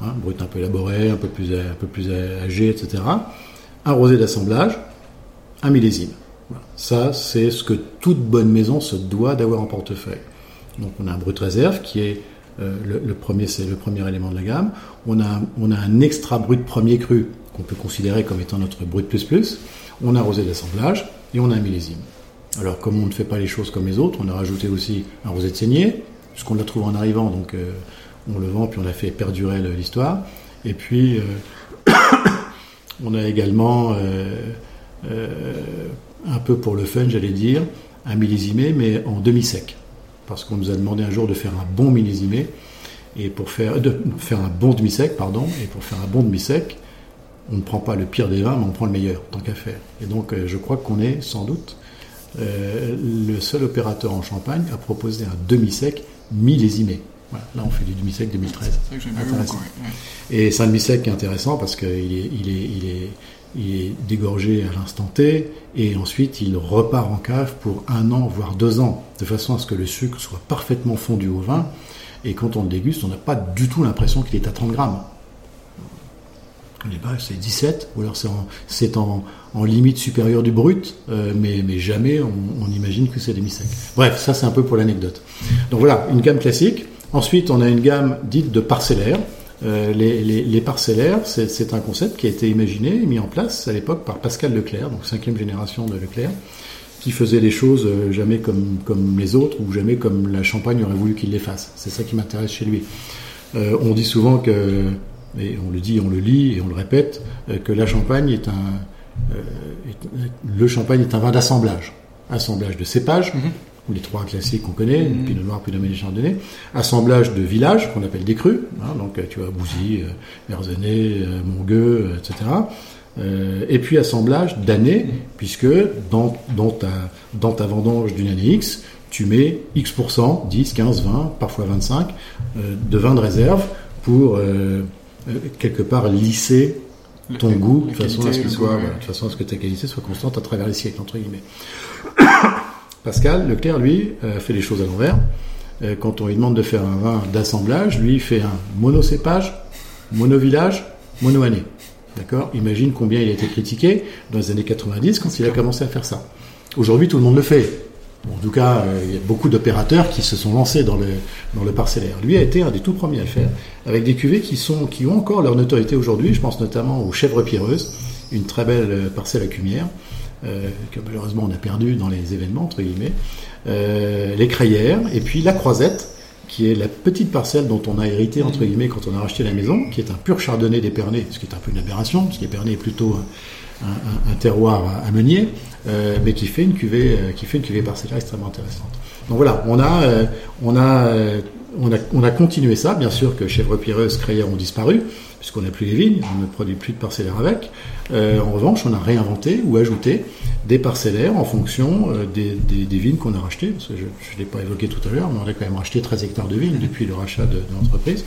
hein, un brut un peu élaboré, un peu plus, un peu plus âgé, etc. Un rosé d'assemblage, un millésime. Ça, c'est ce que toute bonne maison se doit d'avoir en portefeuille. Donc, on a un brut réserve qui est euh, le, le premier, c'est le premier élément de la gamme. On a, on a un extra brut premier cru qu'on peut considérer comme étant notre brut plus plus. On a rosé d'assemblage et on a un millésime. Alors, comme on ne fait pas les choses comme les autres, on a rajouté aussi un rosé de saignée, puisqu'on l'a trouvé en arrivant, donc euh, on le vend, puis on a fait perdurer l'histoire. Et puis, euh, on a également, euh, un peu pour le fun, j'allais dire, un millésimé, mais en demi-sec. Parce qu'on nous a demandé un jour de faire un bon millésimé, et pour faire, de faire un bon demi-sec, pardon, et pour faire un bon demi-sec, on ne prend pas le pire des vins, mais on prend le meilleur, tant qu'à faire. Et donc, euh, je crois qu'on est sans doute euh, le seul opérateur en Champagne à proposer un demi-sec millésimé. Voilà, là, on fait du demi-sec 2013. C'est que beaucoup. Et c'est un demi-sec qui est intéressant parce qu'il est, il est, il est, il est dégorgé à l'instant T et ensuite il repart en cave pour un an, voire deux ans, de façon à ce que le sucre soit parfaitement fondu au vin. Et quand on le déguste, on n'a pas du tout l'impression qu'il est à 30 grammes. Bas, c'est 17, ou alors c'est en, limite supérieure du brut, euh, mais, mais jamais on, imagine que c'est demi-sec. Bref, ça c'est un peu pour l'anecdote. Donc voilà, une gamme classique. Ensuite, on a une gamme dite de parcellaire, Euh, les, parcellaires, c'est un concept qui a été imaginé et mis en place à l'époque par Pascal Leclerc, donc cinquième génération de Leclerc, qui faisait les choses euh, jamais comme, comme les autres ou jamais comme la Champagne aurait voulu qu'il les fasse. C'est ça qui m'intéresse chez lui. Euh, on dit souvent que, et on le dit, on le lit et on le répète, euh, que la Champagne est un, est, le Champagne est un vin d'assemblage, assemblage de cépages. Mm-hmm ou les trois classiques qu'on connaît, mmh. Pinot Noir, Pinot Meunier, Chardonnay, assemblage de villages qu'on appelle des crus, hein, donc tu vois Bouzy, euh, Verzenay, euh, Mongueux, euh, etc. Euh, et puis assemblage d'années, mmh. puisque dans, dans, ta, dans ta vendange d'une année X, tu mets X%, 10, 15, 20, parfois 25, euh, de vin de réserve pour quelque part lisser ton goût de façon, à ce soit, de façon à ce que ta qualité soit constante à travers les siècles, entre guillemets. Pascal Leclerc, lui, euh, fait les choses à l'envers. Euh, quand on lui demande de faire un vin d'assemblage, lui, il fait un monocépage, monovillage, mono-année. D'accord? Imagine combien il a été critiqué dans les années 90 quand il a commencé à faire ça. Aujourd'hui, tout le monde le fait. En tout cas, euh, il y a beaucoup d'opérateurs qui se sont lancés dans le, dans le parcellaire. Lui a été un des tout premiers à le faire, avec des cuvées qui, sont, qui ont encore leur notoriété aujourd'hui. Je pense notamment aux chèvres pierreuses, une très belle parcelle à cumière. Euh, que malheureusement on a perdu dans les événements, entre guillemets, euh, les crayères, et puis la croisette, qui est la petite parcelle dont on a hérité, entre guillemets, quand on a racheté la maison, qui est un pur chardonnay d'Épernay, ce qui est un peu une aberration, parce qu'Épernay est plutôt un, terroir à, meunier, euh, mais qui fait une cuvée, qui fait une cuvée parcellaire extrêmement intéressante. Donc voilà, on a, on a, on a, on a continué ça. Bien sûr que chèvre pierreuse, crayères ont disparu, puisqu'on n'a plus les vignes, on ne produit plus de parcellaires avec. Euh, en revanche, on a réinventé ou ajouté des parcellaires en fonction euh, des, vignes qu'on a rachetées. Parce que je ne l'ai pas évoqué tout à l'heure, mais on a quand même racheté 13 hectares de vignes depuis le rachat de, l'entreprise.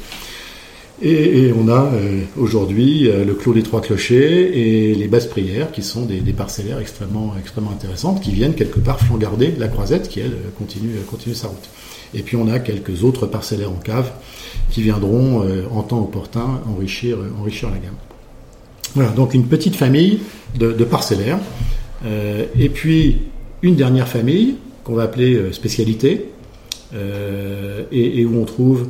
Et, on a euh, aujourd'hui le Clos des Trois Clochers et les Basses Prières, qui sont des, parcellaires extrêmement, intéressantes, qui viennent quelque part flangarder la croisette, qui elle continue sa route. Et puis on a quelques autres parcellaires en cave qui viendront en temps opportun enrichir, enrichir la gamme. Voilà, donc une petite famille de, parcellaires. Euh, et puis une dernière famille qu'on va appeler euh, spécialité, euh, et, où on trouve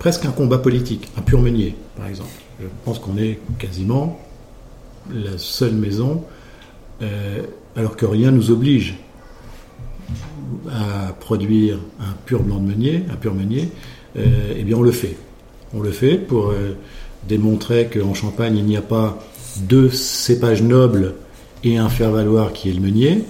presque un combat politique, un pur meunier, par exemple. Je pense qu'on est quasiment la seule maison, alors que rien nous oblige à produire un pur blanc de meunier, un pur meunier, eh bien on le fait. On le fait pour démontrait qu'en Champagne, il n'y a pas deux cépages nobles et un faire-valoir qui est le meunier,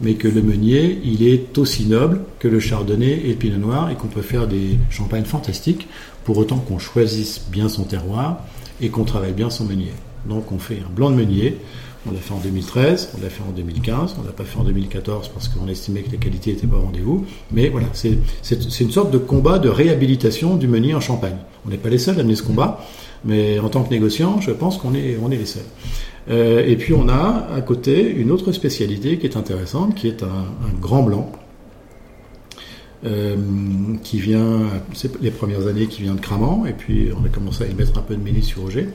mais que le meunier, il est aussi noble que le chardonnay et le pinot noir, et qu'on peut faire des champagnes fantastiques, pour autant qu'on choisisse bien son terroir et qu'on travaille bien son meunier. Donc on fait un blanc de meunier, on l'a fait en 2013, on l'a fait en 2015, on l'a pas fait en 2014 parce qu'on estimait que les qualités n'étaient pas au rendez-vous. Mais voilà, c'est une sorte de combat de réhabilitation du meunier en Champagne. On n'est pas les seuls à mener ce combat. Mais en tant que négociant, je pense qu'on est, on est les seuls. Euh, et puis on a à côté une autre spécialité qui est intéressante, qui est un, grand blanc, euh, qui vient, c'est les premières années qui vient de Cramant, et puis on a commencé à y mettre un peu de Mélis sur Auger,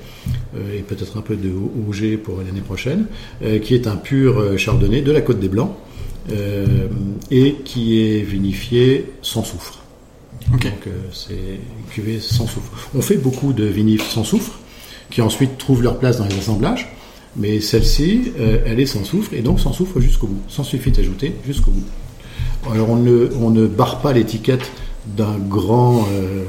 euh, et peut-être un peu de Auger pour l'année prochaine, qui est un pur chardonnay de la Côte des Blancs, et qui est vinifié sans soufre. Donc euh, c'est une cuvée sans soufre. On fait beaucoup de vinifs sans soufre, qui ensuite trouvent leur place dans les assemblages, mais celle-ci, euh, elle est sans soufre, et donc sans soufre jusqu'au bout, sans sulfite ajouté jusqu'au bout. Alors on ne, on ne barre pas l'étiquette d'un grand, euh,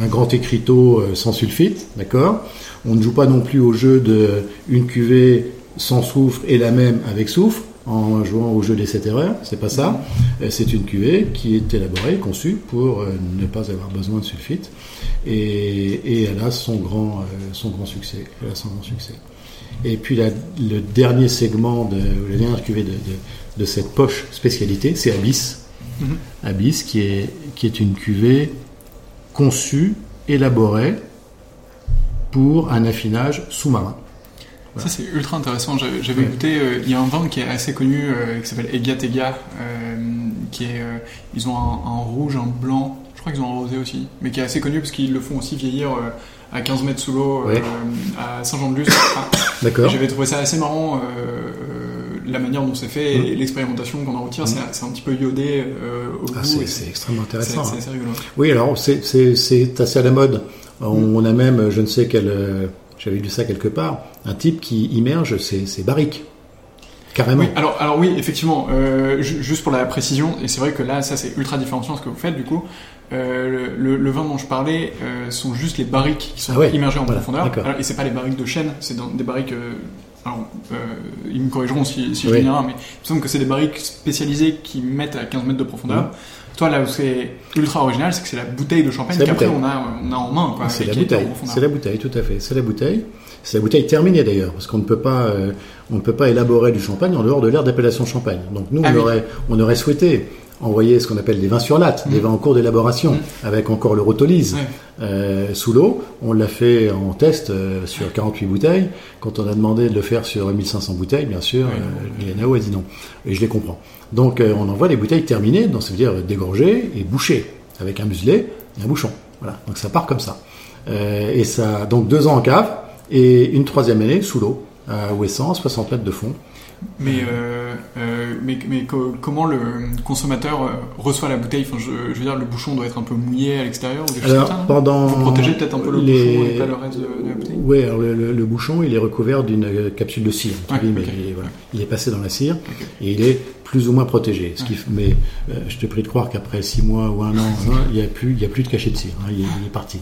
un grand écriteau sans sulfite, d'accord? On ne joue pas non plus au jeu de une cuvée sans soufre et la même avec soufre en jouant au jeu des 7 erreurs, c'est pas ça. Euh, c'est une cuvée qui est élaborée, conçue pour euh, ne pas avoir besoin de sulfite, et, elle a son grand, euh, son grand succès. Elle a son grand succès. Et puis le dernier segment de la dernière cuvée de, de, cette poche spécialité, c'est Abyss. Mm-hmm. Abyss qui est, qui est une cuvée conçue, élaborée pour un affinage sous-marin. Ça c'est ultra intéressant. J'avais goûté. Euh, il y a un vin qui est assez connu euh, qui s'appelle Ega, euh, qui est. ils ont un, rouge, un blanc. Je crois qu'ils ont un rosé aussi, mais qui est assez connu parce qu'ils le font aussi vieillir à 15 mètres sous l'eau à Saint-Jean-de-Luz. D'accord. J'avais trouvé ça assez marrant. La manière dont c'est fait et mmh. l'expérimentation qu'on en retire, mmh. c'est un petit peu iodé au ah, C'est extrêmement intéressant. C'est rigolo. Oui, alors c'est assez à la mode On, a même, je ne sais quel, euh, j'avais lu ça quelque part, un type qui immerge ses, ses barriques. Carrément. Oui, alors, alors oui, effectivement, euh, ju- juste pour la précision, et c'est vrai que là, ça c'est ultra différenciant ce que vous faites du coup. Euh, le, le vin dont je parlais euh, sont juste les barriques qui sont Ah ouais, immergées en voilà, profondeur. Alors, et c'est pas les barriques de chêne, c'est dans des barriques. Alors, euh, ils me corrigeront si, si je Oui. dis erreur, mais il me semble que c'est des barriques spécialisées qui mettent à 15 mètres de profondeur. Toi, là où c'est ultra original, c'est que c'est la bouteille de champagne qu'après on a, on a en main. C'est la bouteille. C'est la bouteille, tout à fait. C'est la bouteille. C'est la bouteille terminée d'ailleurs, parce qu'on ne peut pas, euh, on ne peut pas élaborer du champagne en dehors de l'aire d'appellation champagne. Donc nous, Ah on oui. aurait, on aurait souhaité envoyer ce qu'on appelle des vins sur latte, des vins en cours d'élaboration, avec encore le rotolyse Ouais. euh, sous l'eau. On l'a fait en test euh, sur 48 bouteilles. Quand on a demandé de le faire sur 1500 bouteilles, bien sûr, euh, l'INAO a dit non. Et je les comprends. Donc euh, on envoie les bouteilles terminées, donc ça veut dire dégorgées et bouchées, avec un muselet et un bouchon. Voilà. Donc ça part comme ça. Euh, et ça, donc deux ans en cave et une troisième année sous l'eau, à Ouessant, 60 mètres de fond. Mais, euh, mais, mais co- comment le consommateur euh, reçoit la bouteille? Enfin, je, je veux dire, le bouchon doit être un peu mouillé à l'extérieur ou des choses Alors non pendant Pour protéger peut-être un peu le les- bouchon et pas le reste de, de la bouteille? Oui, alors le, le- le bouchon, il est recouvert d'une euh, capsule de cire. guillemets. ok. il, est, voilà. Il est passé dans la cire et il est plus ou moins protégé. Ce qui, f- mais euh, je te prie de croire qu'après six mois ou un an, hein, il n'y a plus, il y a plus de cachet de cire. hein, il, est, il est parti.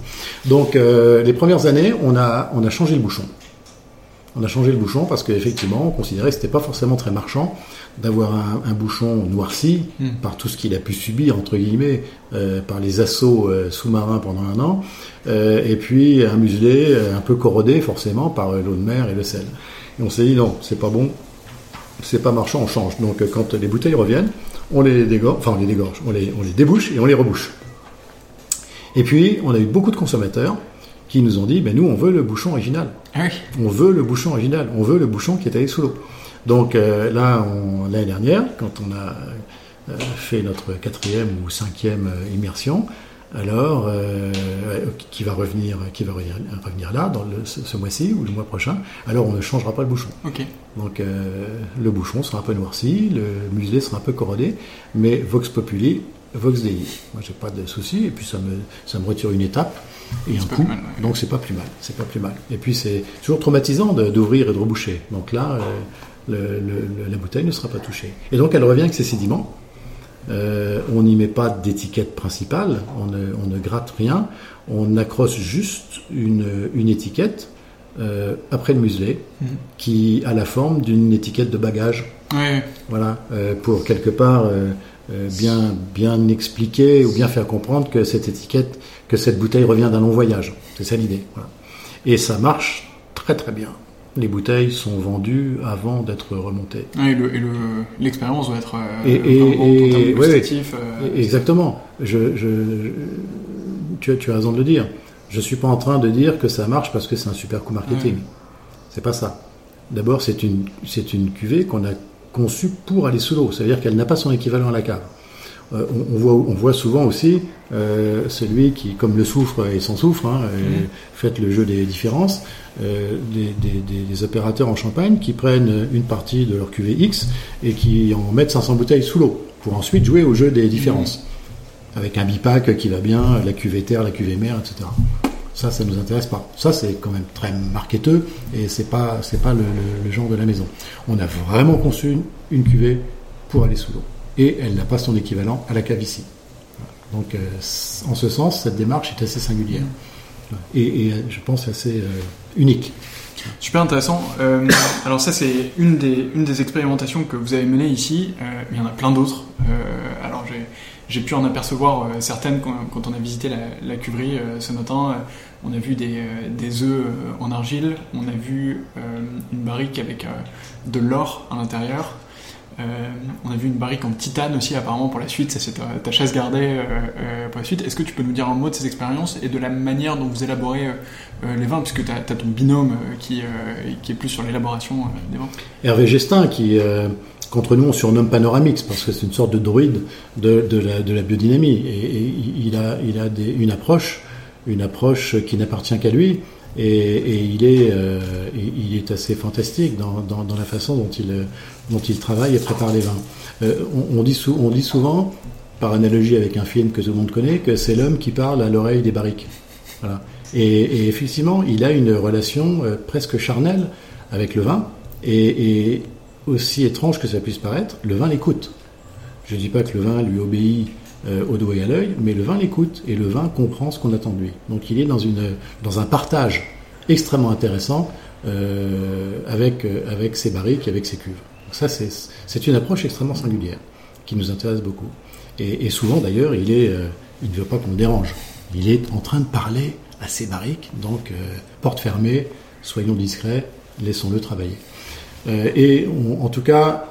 Donc euh, les premières années, on a, on a changé le bouchon. On a changé le bouchon parce qu'effectivement, on considérait que c'était pas forcément très marchand d'avoir un, un bouchon noirci Hmm. par tout ce qu'il a pu subir entre guillemets euh, par les assauts euh, sous-marins pendant un an, euh, et puis un muselet euh, un peu corrodé forcément par l'eau de mer et le sel. Et on s'est dit non, c'est pas bon, c'est pas marchand, on change. Donc quand les bouteilles reviennent, on les dégorge, enfin on les dégorge, on les, on les débouche et on les rebouche. Et puis on a eu beaucoup de consommateurs qui nous ont dit, ben nous on veut le bouchon original. Ah oui. On veut le bouchon original, on veut le bouchon qui est allé sous l'eau. Donc euh, là, l'année dernière, quand on a euh, fait notre quatrième ou cinquième euh, immersion, alors qui va revenir, qui va revenir, revenir là dans le- ce, ce mois-ci ou le mois prochain, alors on ne changera pas le bouchon. Donc le bouchon sera un peu noirci, le muselet sera un peu corrodé, mais Vox Populi, Vox Dei. Moi j'ai pas de souci, et puis ça me, ça me retire une étape et un coup, plus mal, ouais. donc c'est pas plus mal, c'est pas plus mal. Et puis c'est toujours traumatisant d'ouvrir et de reboucher. Donc là, euh, le- le- le- la bouteille ne sera pas touchée. Et donc elle revient avec ses sédiments. Euh, on n'y met pas d'étiquette principale, on ne, on ne gratte rien, on accroche juste une, une étiquette euh, après le muselet Mhm. qui a la forme d'une étiquette de bagage. Ouais, Voilà, euh, pour quelque part bien, bien expliquer ou bien faire comprendre que cette étiquette, que cette bouteille revient d'un long voyage. C'est ça l'idée. Voilà. Et ça marche très très bien. Les bouteilles sont vendues avant d'être remontées. ouais, et le- et le- l'expérience doit être euh, Et- euh, Et- Exactement. Je, tu, as, tu as raison de le dire. Je suis pas en train de dire que ça marche parce que c'est un super coup marketing. Ouais. C'est pas ça. D'abord, c'est une, c'est une cuvée qu'on a conçue pour aller sous l'eau. Ça veut dire qu'elle n'a pas son équivalent à la cave. Euh, on, on voit, on voit souvent aussi euh, celui qui, comme le soufre et sans soufre, hein, euh, Mhm. faites le jeu des différences, euh, des, des- des- des opérateurs en champagne qui prennent une partie de leur cuvée X et qui en mettent 500 bouteilles sous l'eau pour ensuite jouer au jeu des différences. Avec un bipac qui va bien, la cuvée terre, la cuvée mer, etc. Ça, ça nous intéresse pas. Ça, c'est quand même très marketeux et c'est pas, c'est pas le, le- le genre de la maison. On a vraiment conçu une, une cuvée pour aller sous l'eau et elle n'a pas son équivalent à la cave ici. Donc, euh, en ce sens, cette démarche est assez singulière et, euh, je pense assez euh, unique. Super intéressant. Alors ça, c'est une des, expérimentations que vous avez menées ici. Il y en a plein d'autres. Alors j'ai, pu en apercevoir certaines quand, on a visité la, la ce matin. On a vu des, des œufs en argile. On a vu une barrique avec de l'or à l'intérieur. Euh, on a vu une barrique en titane aussi apparemment pour la suite, ça c'est ta, ta chasse gardée euh, euh, pour la suite. Est-ce que tu peux nous dire un mot de ces expériences et de la manière dont vous élaborez les vins, puisque tu as, ton binôme qui, est plus sur l'élaboration des vins? Hervé Gestin, qui, contre nous, on surnomme Panoramix, parce que c'est une sorte de druide de, la, biodynamie. Et, il a, une approche, une approche qui n'appartient qu'à lui. Et, il, est, euh, il est assez fantastique dans, la façon dont il, dont il travaille et prépare les vins. Euh, on, dit souvent, par analogie avec un film que tout le monde connaît, que c'est l'homme qui parle à l'oreille des barriques. Voilà. Et, effectivement, il a une relation euh, presque charnelle avec le vin. Et, aussi étrange que ça puisse paraître, le vin l'écoute. Je ne dis pas que le vin lui obéit euh, au doigt et à l'œil, mais le vin l'écoute et le vin comprend ce qu'on attend de lui. Donc il est dans, une, dans un partage extrêmement intéressant euh, avec, euh, avec ses barriques et avec ses cuves. Donc ça, c'est une approche extrêmement singulière qui nous intéresse beaucoup. Et, souvent, d'ailleurs, il, il ne veut pas qu'on le dérange. Il est en train de parler à ses barriques, donc porte fermée, soyons discrets, laissons-le travailler. Et en tout cas,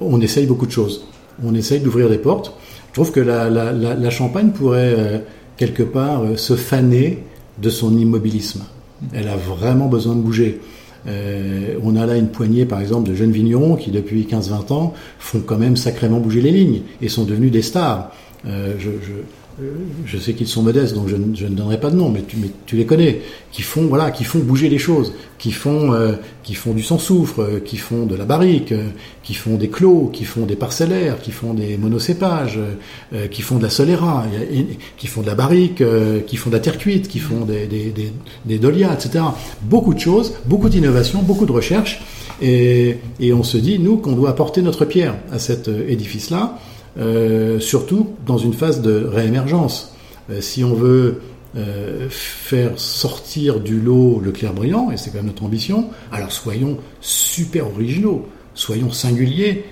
on essaye beaucoup de choses. On essaye d'ouvrir des portes. Trouve que la, la, Champagne pourrait quelque part se faner de son immobilisme. Elle a vraiment besoin de bouger. Euh, on a là une poignée, par exemple, de jeunes vignerons qui, depuis 15-20 ans, font quand même sacrément bouger les lignes et sont devenus des stars. Euh, je sais qu'ils sont modestes, donc je, je, ne donnerai pas de nom, mais tu, mais tu, les connais, qui font voilà, qui font bouger les choses, qui font euh, qui font du sans soufre, euh, qui font de la barrique, euh, qui font des clos, qui font des parcellaires, qui font des monocépages, euh, qui font de la solera, qui font de la barrique, qui font de la terre cuite, qui font des des, des, des dolias, etc. Beaucoup de choses, beaucoup d'innovations, beaucoup de recherches, et, et on se dit nous qu'on doit apporter notre pierre à cet édifice-là. Euh, surtout dans une phase de réémergence. Euh, si on veut euh, faire sortir du lot le clair brillant, et c'est quand même notre ambition, alors soyons super originaux, soyons singuliers,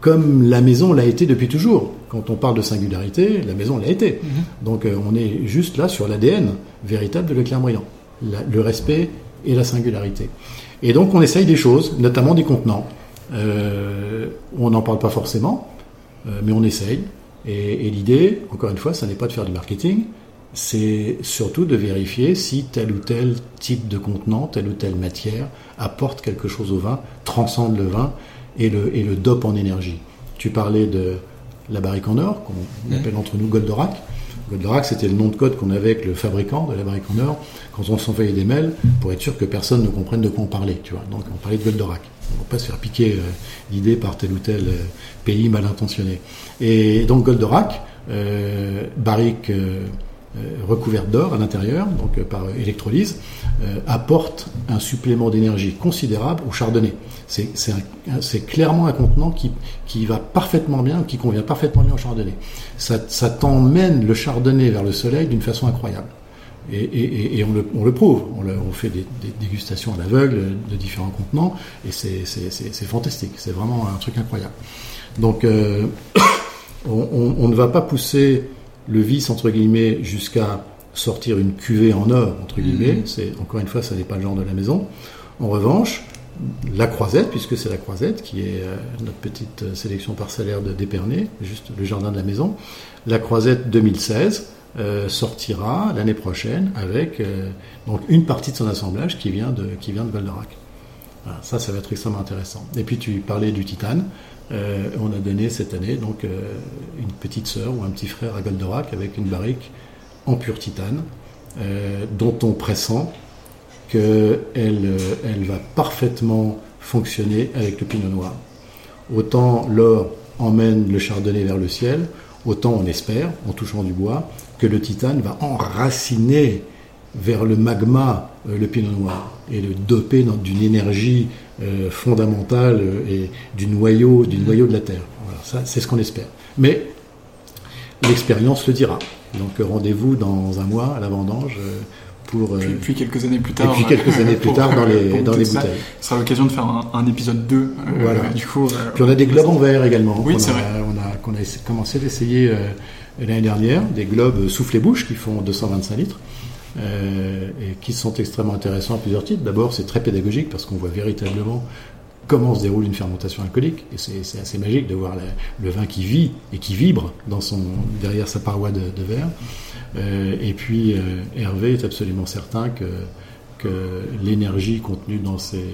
comme la maison l'a été depuis toujours. Quand on parle de singularité, la maison l'a été. -hmm. Donc on est juste là sur l'ADN véritable de le clair brillant, la, le respect et la singularité. Et donc on essaye des choses, notamment des contenants. Euh, on n'en parle pas forcément, euh, mais on essaye. Et, et l'idée, encore une fois, ça n'est pas de faire du marketing, c'est surtout de vérifier si tel ou tel type de contenant, telle ou telle matière apporte quelque chose au vin, transcende le vin et le, et le dope en énergie. Tu parlais de la barrique en or, qu'on appelle entre nous Goldorak. Goldorak, c'était le nom de code qu'on avait avec le fabricant de la barrique en or quand on s'envoyait des mails pour être sûr que personne ne comprenne de quoi on parlait. Tu vois. Donc on parlait de Goldorak. Va pas se faire piquer euh, l'idée par tel ou tel euh, pays mal intentionné. Et donc Goldorak, euh, barrique euh, recouverte d'or à l'intérieur, donc par électrolyse, apporte un supplément d'énergie considérable au chardonnay. C'est clairement un contenant qui, qui va parfaitement bien, qui convient parfaitement bien au chardonnay. Ça, ça t'emmène le chardonnay vers le soleil d'une façon incroyable. Et, et, et on, le, on, le, prouve. On, le, on fait des, des, dégustations à l'aveugle de différents contenants et c'est fantastique. C'est vraiment un truc incroyable. Donc, euh, on, on, ne va pas pousser le vice entre guillemets jusqu'à sortir une cuvée en or entre guillemets. Mmh. C'est encore une fois, ça n'est pas le genre de la maison. En revanche, la croisette, puisque c'est la croisette qui est euh, notre petite sélection parcellaire de d'Épernay, juste le jardin de la maison. La croisette 2016 euh, sortira l'année prochaine avec euh, donc une partie de son assemblage qui vient de, qui vient de Goldorak. Ça, ça va être extrêmement intéressant. Et puis tu parlais du titane. Euh, on a donné cette année donc une petite sœur ou un petit frère à Goldorak avec une barrique en pur titane dont on pressent qu'elle elle va parfaitement fonctionner avec le pinot noir. Autant l'or emmène le chardonnay vers le ciel, autant on espère, en touchant du bois, que le titane va enraciner vers le magma euh, le pinot noir et le doper d'une énergie euh, fondamentale et du noyau, du noyau de la terre. Voilà, ça, c'est ce qu'on espère. Mais l'expérience le dira. Donc rendez-vous dans un mois à la vendange pour. Puis, puis, quelques années plus tard. Et puis quelques années plus tard dans les, dans les bouteilles. Ce sera l'occasion de faire un, un épisode 2. Euh, voilà. Du coup, puis on a des globes en verre également. Oui, c'est vrai. On a, qu'on a commencé d'essayer euh, l'année dernière, des globes soufflés-bouche qui font 225 litres. Euh, et qui sont extrêmement intéressants à plusieurs titres. D'abord, c'est très pédagogique parce qu'on voit véritablement comment se déroule une fermentation alcoolique. Et c'est assez magique de voir le vin qui vit et qui vibre derrière sa paroi de, verre. Euh, et puis, euh, Hervé est absolument certain que l'énergie contenue dans, ces,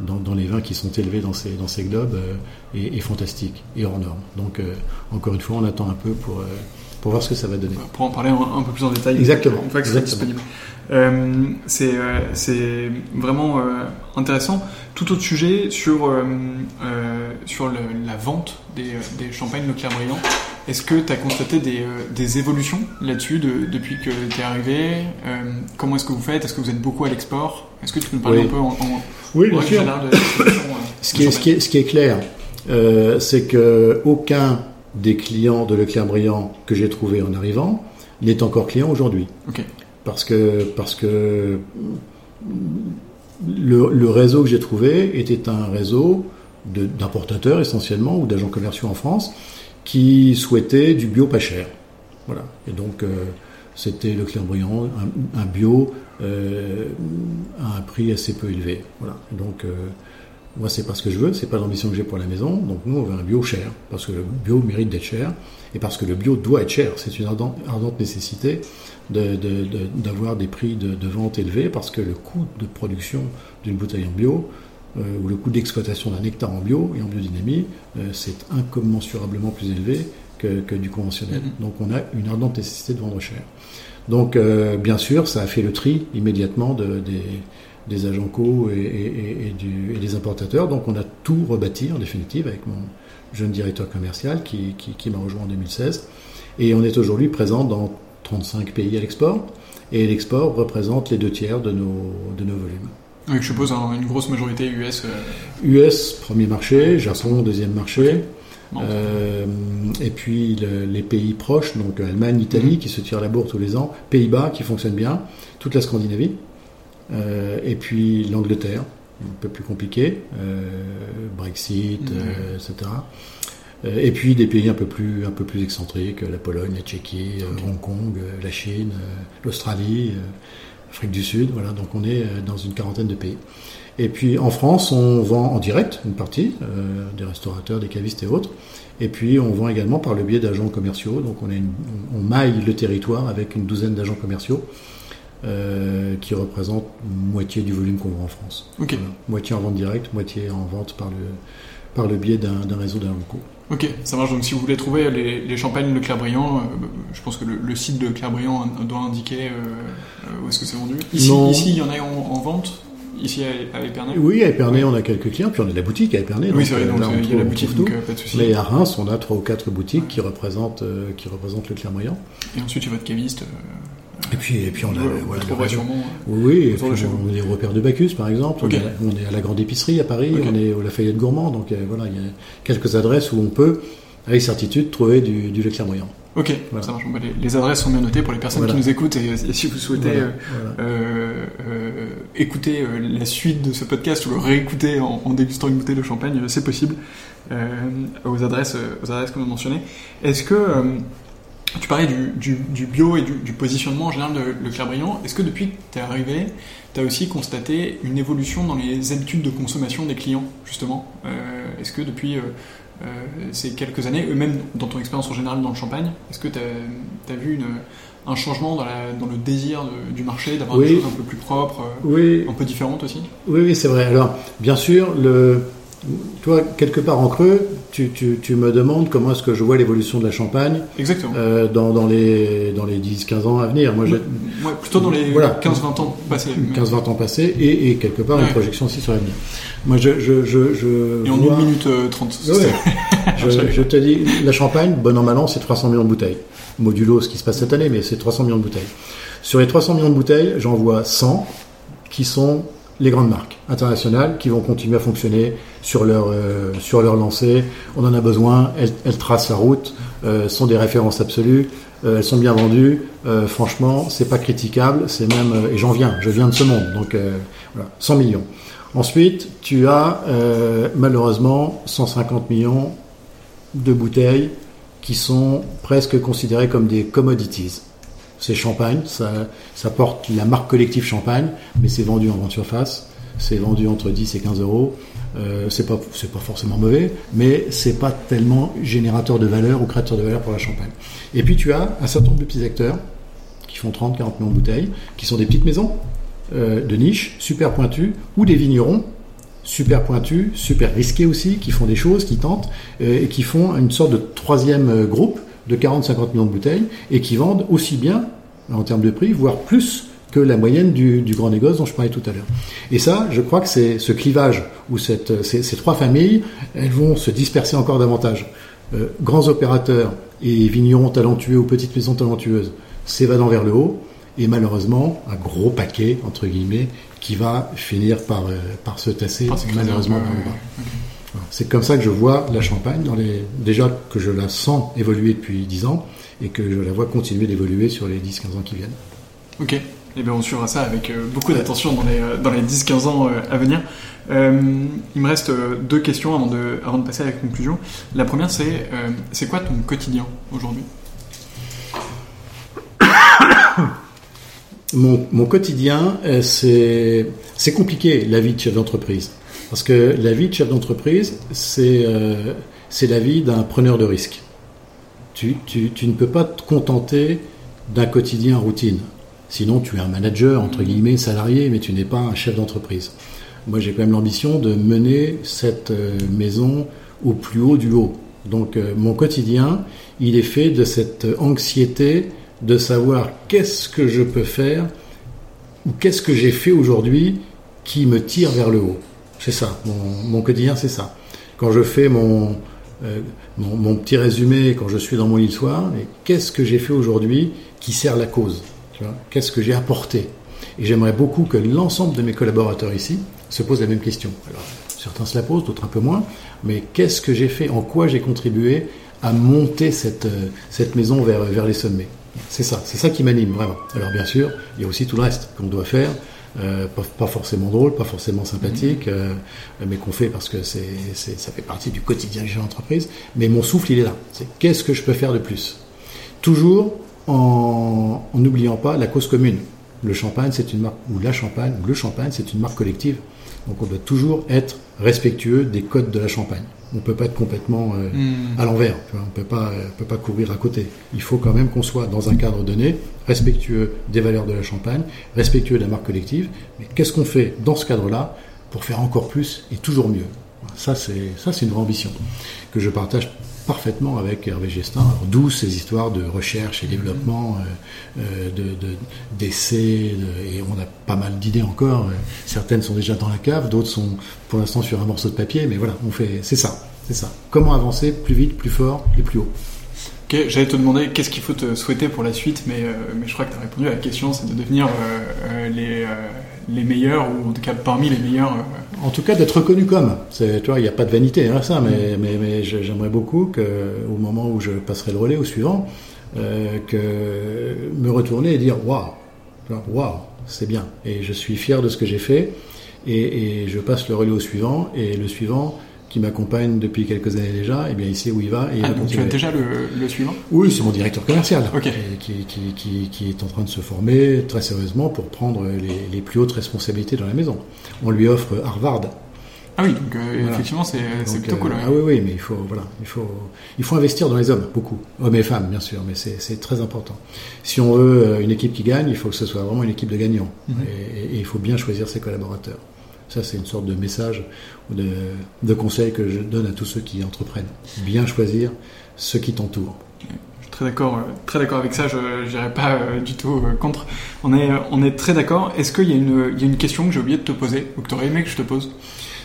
dans, dans, les vins qui sont élevés dans ces, dans ces globes euh, est, est, fantastique et hors norme. Donc, euh, encore une fois, on attend un peu pour pour voir ce que ça va donner. Pour en parler un, un peu plus en détail. Exactement. Une fois que c'est disponible. Euh, c'est euh, vraiment euh, intéressant. Tout autre sujet sur, euh, sur le, la vente des, des champagnes Leclerc Brillant. Est-ce que tu as constaté des, euh, des évolutions là-dessus de, depuis que tu es arrivé euh, Comment est-ce que vous faites? Est-ce que vous êtes beaucoup à l'export? Est-ce que tu peux nous parler Oui. un peu en, en Oui, bien sûr. générale de euh, Ce qui est, ce qui est, ce qui est clair, euh, c'est que aucun des clients de Leclerc Brillant que j'ai trouvé en arrivant n'est encore client aujourd'hui. Parce que, parce que le, le réseau que j'ai trouvé était un réseau d'importateurs essentiellement ou d'agents commerciaux en France qui souhaitaient du bio pas cher. Voilà. Et donc euh, c'était Leclerc Brillant, un, un bio euh, à un prix assez peu élevé. Voilà. Donc euh, moi, c'est pas ce que je veux, c'est pas l'ambition que j'ai pour la maison. Donc nous, on veut un bio cher, parce que le bio mérite d'être cher, et parce que le bio doit être cher. C'est une ardente, nécessité d'avoir des prix de vente élevés, parce que le coût de production d'une bouteille en bio, euh, ou le coût d'exploitation d'un hectare en bio et en biodynamie, euh, c'est incommensurablement plus élevé que, que du conventionnel. Mhm. Donc on a une ardente nécessité de vendre cher. Donc euh, bien sûr, ça a fait le tri immédiatement de, des, des agents co et, et- et- et du- et des importateurs. Donc on a tout rebâti en définitive avec mon jeune directeur commercial qui, qui- qui m'a rejoint en 2016. Et on est aujourd'hui présent dans 35 pays à l'export. Et l'export représente les deux tiers de nos, de nos volumes. Oui, je suppose hein, une grosse majorité US. euh, US, premier marché, Japon, deuxième marché. Euh, et puis le- les pays proches, donc Allemagne, Italie, Mhm. qui se tirent la bourre tous les ans, Pays-Bas, qui fonctionne bien, toute la Scandinavie, euh, et puis l'Angleterre, un peu plus compliqué, euh, Brexit, Mhm. euh, etc. Euh, et puis des pays un peu plus, un peu plus excentriques, la Pologne, la Tchéquie, euh, Hong Kong, euh, la Chine, euh, l'Australie, euh, Afrique du Sud, voilà, donc on est euh, dans une quarantaine de pays. Et puis en France, on vend en direct une partie, euh, des restaurateurs, des cavistes et autres. Et puis on vend également par le biais d'agents commerciaux. Donc on, a une- on maille le territoire avec une douzaine d'agents commerciaux euh, qui représentent moitié du volume qu'on vend en France. Voilà. Moitié en vente directe, moitié en vente par le, par le biais d'un d'un réseau d'agents locaux. Ok, ça marche. Donc si vous voulez trouver les, les champagnes de Clairbriand, euh, je pense que le, le site de Clairbriand doit indiquer euh, euh, où est-ce que c'est vendu. Ici, ici, il y en a en, en vente. Ici à, à Épernay. Oui, à Épernay, on a quelques clients, puis on a de la boutique à Épernay. Oui, c'est vrai. euh, Donc là, il y a la boutique, donc pas de souci. Mais à Reims, on a trois ou quatre boutiques qui représentent, qui représentent le Clermont. Et ensuite, il y a votre caviste. Et puis, et puis on a, réseau. sûrement. Oui, on, est au repère de Bacchus, par exemple. On, est, on est à la Grande Épicerie à Paris. On est au Lafayette Gourmand. Donc euh, voilà, il y a quelques adresses où on peut, avec certitude, trouver du, du Leclerc moyen. Ok, Voilà. ça marche. Les, les adresses sont bien notées pour les personnes Voilà. qui nous écoutent et, et si vous souhaitez Voilà, euh, euh, écouter la suite de ce podcast ou le réécouter en, en dégustant une bouteille de champagne, c'est possible euh, aux adresses, aux adresses qu'on a mentionnées. Est-ce que tu parlais du, du, du bio et du, du positionnement en général de Leclerc Brillant Est-ce que depuis que tu es arrivé, tu as aussi constaté une évolution dans les habitudes de consommation des clients, justement? Euh, Est-ce que depuis euh, euh, ces quelques années, eux-mêmes dans ton expérience en général dans le champagne, est-ce que tu as, vu une, un changement dans, la, dans le désir de- du marché, d'avoir des choses un peu plus propres, Oui, un peu différentes aussi? Oui, oui, c'est vrai. Alors, bien sûr, le, toi, quelque part en creux, tu, tu, tu me demandes comment est-ce que je vois l'évolution de la Champagne Exactement. euh, dans, dans les, dans les 10-15 ans à venir. Moi, Ouais, plutôt dans les Voilà. 15-20 ans passés. mais- 15-20 ans passés et, et quelque part une projection aussi sur l'avenir. Moi, je, je, je, je Et en vois- 1 minute euh, 30. Ouais, je, je te dis, la Champagne, bon an, mal an, c'est 300 millions de bouteilles. Modulo ce qui se passe cette année, mais c'est 300 millions de bouteilles. Sur les 300 millions de bouteilles, j'en vois 100 qui sont les grandes marques internationales qui vont continuer à fonctionner sur leur, euh, sur leur lancée. On en a besoin, elles, elles tracent la route, euh, sont des références absolues, euh, elles sont bien vendues. Franchement, c'est pas critiquable, c'est même, et j'en viens, je viens de ce monde, donc voilà, 100 millions. Ensuite, tu as malheureusement 150 millions de bouteilles qui sont presque considérées comme des commodities. C'est champagne, ça, porte la marque collective champagne, mais c'est vendu en grande surface, c'est vendu entre 10 et 15 euros. Euh, c'est pas c'est pas forcément mauvais, mais c'est pas tellement générateur de valeur ou créateur de valeur pour la champagne. Et puis tu as un certain nombre de petits acteurs qui font 30, 40 millions de bouteilles, qui sont des petites maisons euh, de niche, super pointues, ou des vignerons super pointus, super risqués aussi, qui font des choses, qui tentent, euh, et qui font une sorte de troisième euh, groupe de 40-50 millions de bouteilles, et qui vendent aussi bien, en termes de prix, voire plus que la moyenne du, du grand négoce dont je parlais tout à l'heure. Et ça, je crois que c'est ce clivage, où cette, ces, ces trois familles, elles vont se disperser encore davantage. Euh, grands opérateurs et vignerons talentueux ou petites maisons talentueuses s'évadant vers le haut, et malheureusement un gros paquet, entre guillemets, qui va finir par, euh, par se tasser malheureusement dans le bas. C'est comme ça que je vois la Champagne, dans les... déjà que je la sens évoluer depuis 10 ans, et que je la vois continuer d'évoluer sur les 10-15 ans qui viennent. Ok, et bien on suivra ça avec euh, beaucoup d'attention dans les, euh, dans les 10-15 ans euh, à venir. Euh, il me reste deux questions avant de, avant de passer à la conclusion. La première c'est euh, c'est quoi ton quotidien aujourd'hui? Mon, mon quotidien, c'est c'est compliqué, la vie de chef d'entreprise. Parce que la vie de chef d'entreprise, c'est euh, c'est la vie d'un preneur de risque. Tu, tu, tu ne peux pas te contenter d'un quotidien routine. Sinon, tu es un manager, entre guillemets, salarié, mais tu n'es pas un chef d'entreprise. Moi, j'ai quand même l'ambition de mener cette euh, maison au plus haut du haut. Donc, euh, mon quotidien, il est fait de cette anxiété de savoir qu'est-ce que je peux faire ou qu'est-ce que j'ai fait aujourd'hui qui me tire vers le haut. C'est ça, mon, quotidien, c'est ça. Quand je fais mon, euh, mon, mon petit résumé, quand je suis dans mon lit le soir, qu'est-ce que j'ai fait aujourd'hui qui sert la cause Qu'est-ce que j'ai apporté? Et j'aimerais beaucoup que l'ensemble de mes collaborateurs ici se posent la même question. Alors, certains se la posent, d'autres un peu moins, mais qu'est-ce que j'ai fait En quoi j'ai contribué à monter cette, euh, cette maison vers, vers les sommets? C'est ça, c'est ça qui m'anime vraiment. Alors bien sûr, il y a aussi tout le reste qu'on doit faire, euh, pas, pas forcément drôle, pas forcément sympathique, euh, mais qu'on fait parce que c'est, ça fait partie du quotidien de l'entreprise. Mais mon souffle, il est là. C'est qu'est-ce que je peux faire de plus? Toujours en n'oubliant pas la cause commune. Le champagne, c'est une marque, ou la champagne, ou le champagne, c'est une marque collective. Donc on doit toujours être respectueux des codes de la champagne. On ne peut pas être complètement euh, Hmm. à l'envers. On peut pas, euh, peut pas courir à côté. Il faut quand même qu'on soit dans un cadre donné, respectueux des valeurs de la Champagne, respectueux de la marque collective. Mais qu'est-ce qu'on fait dans ce cadre-là pour faire encore plus et toujours mieux? Ça, c'est ça, c'est une vraie ambition que je partage parfaitement avec Hervé Gestin. D'où ces histoires de recherche et développement, euh, euh, de, de- d'essais, de- et on a pas mal d'idées encore. Euh, Certaines sont déjà dans la cave, d'autres sont pour l'instant sur un morceau de papier, mais voilà, on fait, c'est ça, c'est ça. Comment avancer plus vite, plus fort et plus haut? Ok, j'allais te demander qu'est-ce qu'il faut te souhaiter pour la suite, mais, mais je crois que tu as répondu à la question, c'est de devenir les, les meilleurs, ou en tout cas parmi les meilleurs. euh, En tout cas, d'être reconnu comme. C'est, tu vois, il n'y a pas de vanité à ça, mais, mais, mais je- j'aimerais beaucoup que, au moment où je passerai le relais au suivant, euh, que me retourner et dire waouh, waouh, c'est bien. Et je suis fier de ce que j'ai fait. Et, et je passe le relais au suivant. Et le suivant, qui m'accompagne depuis quelques années déjà, eh bien, il sait où il va et Ah, donc tu as déjà le, le suivant? Oui, c'est mon directeur commercial Ok. et qui, qui, qui, qui est en train de se former très sérieusement pour prendre les, les plus hautes responsabilités dans la maison. On lui offre Harvard. Ah oui, donc euh, Voilà. effectivement, c'est plutôt euh, cool. ouais. Ah oui, oui, mais il faut, voilà, il faut, il faut investir dans les hommes, beaucoup. Hommes et femmes, bien sûr, mais c'est très important. Si on veut euh, une équipe qui gagne, il faut que ce soit vraiment une équipe de gagnants. Mhm. et, et il faut bien choisir ses collaborateurs. Ça, c'est une sorte de message ou de, de conseil que je donne à tous ceux qui entreprennent. Bien choisir ceux qui t'entourent. Je suis très d'accord, euh, très d'accord avec ça. Je n'irai pas euh, du tout euh, contre. On est, on est très d'accord. Est-ce qu'il y a une, il y a une question que j'ai oublié de te poser ou que tu aurais aimé que je te pose?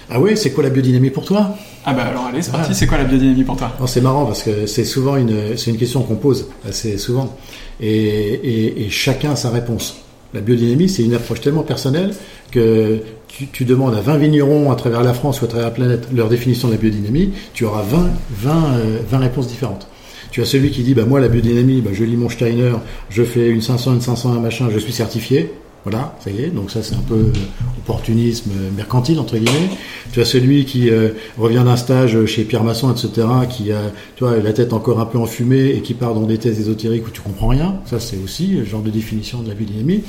Ah oui, c'est quoi la biodynamie pour toi? Ah bah alors allez, c'est Ah. parti. C'est quoi la biodynamie pour toi? C'est marrant parce que c'est souvent une, c'est une question qu'on pose assez souvent. Et, et, et chacun a sa réponse. La biodynamie, c'est une approche tellement personnelle que tu, demandes à 20 vignerons à travers la France ou à travers la planète leur définition de la biodynamie, tu auras 20, 20, euh, 20 réponses différentes. Tu as celui qui dit, bah, moi, la biodynamie, bah, je lis mon Steiner, je fais une 500, une 500, un machin, je suis certifié. Voilà, ça y est. Donc ça, c'est un peu euh, opportunisme euh, mercantile entre guillemets. Tu as celui qui euh, revient d'un stage chez Pierre Masson, etc., qui a, tu vois, la tête encore un peu enfumée et qui part dans des thèses ésotériques où tu comprends rien. Ça, c'est aussi le genre de définition de la biodynamie.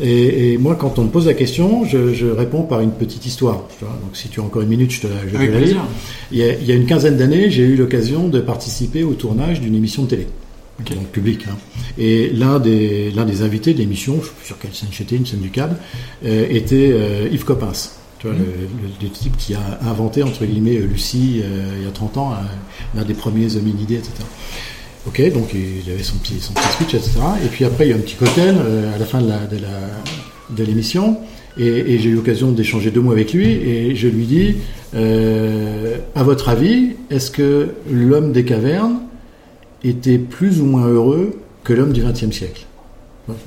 Et, et moi, quand on me pose la question, je, je réponds par une petite histoire. Tu vois. Donc si tu as encore une minute, je te la, je te la lis. plaisir. Il y, a, il y a une quinzaine d'années, j'ai eu l'occasion de participer au tournage d'une émission de télé. Ok. Donc public. Hein. Et l'un des, l'un des invités de l'émission, je sais plus sur quelle scène j'étais, une scène du câble, euh, était euh, Yves Coppens. Tu vois, le, le- le type qui a inventé, entre guillemets, euh, Lucie, euh, il y a 30 ans, un- l'un des premiers hominidés, etc. Ok, donc il avait son petit, son petit speech, etc. Et puis après, il y a un petit cocktail à la fin de la, de la, de l'émission. Et, et j'ai eu l'occasion d'échanger deux mots avec lui. Et je lui dis, à votre avis, est-ce que l'homme des cavernes était plus ou moins heureux que l'homme du XXe siècle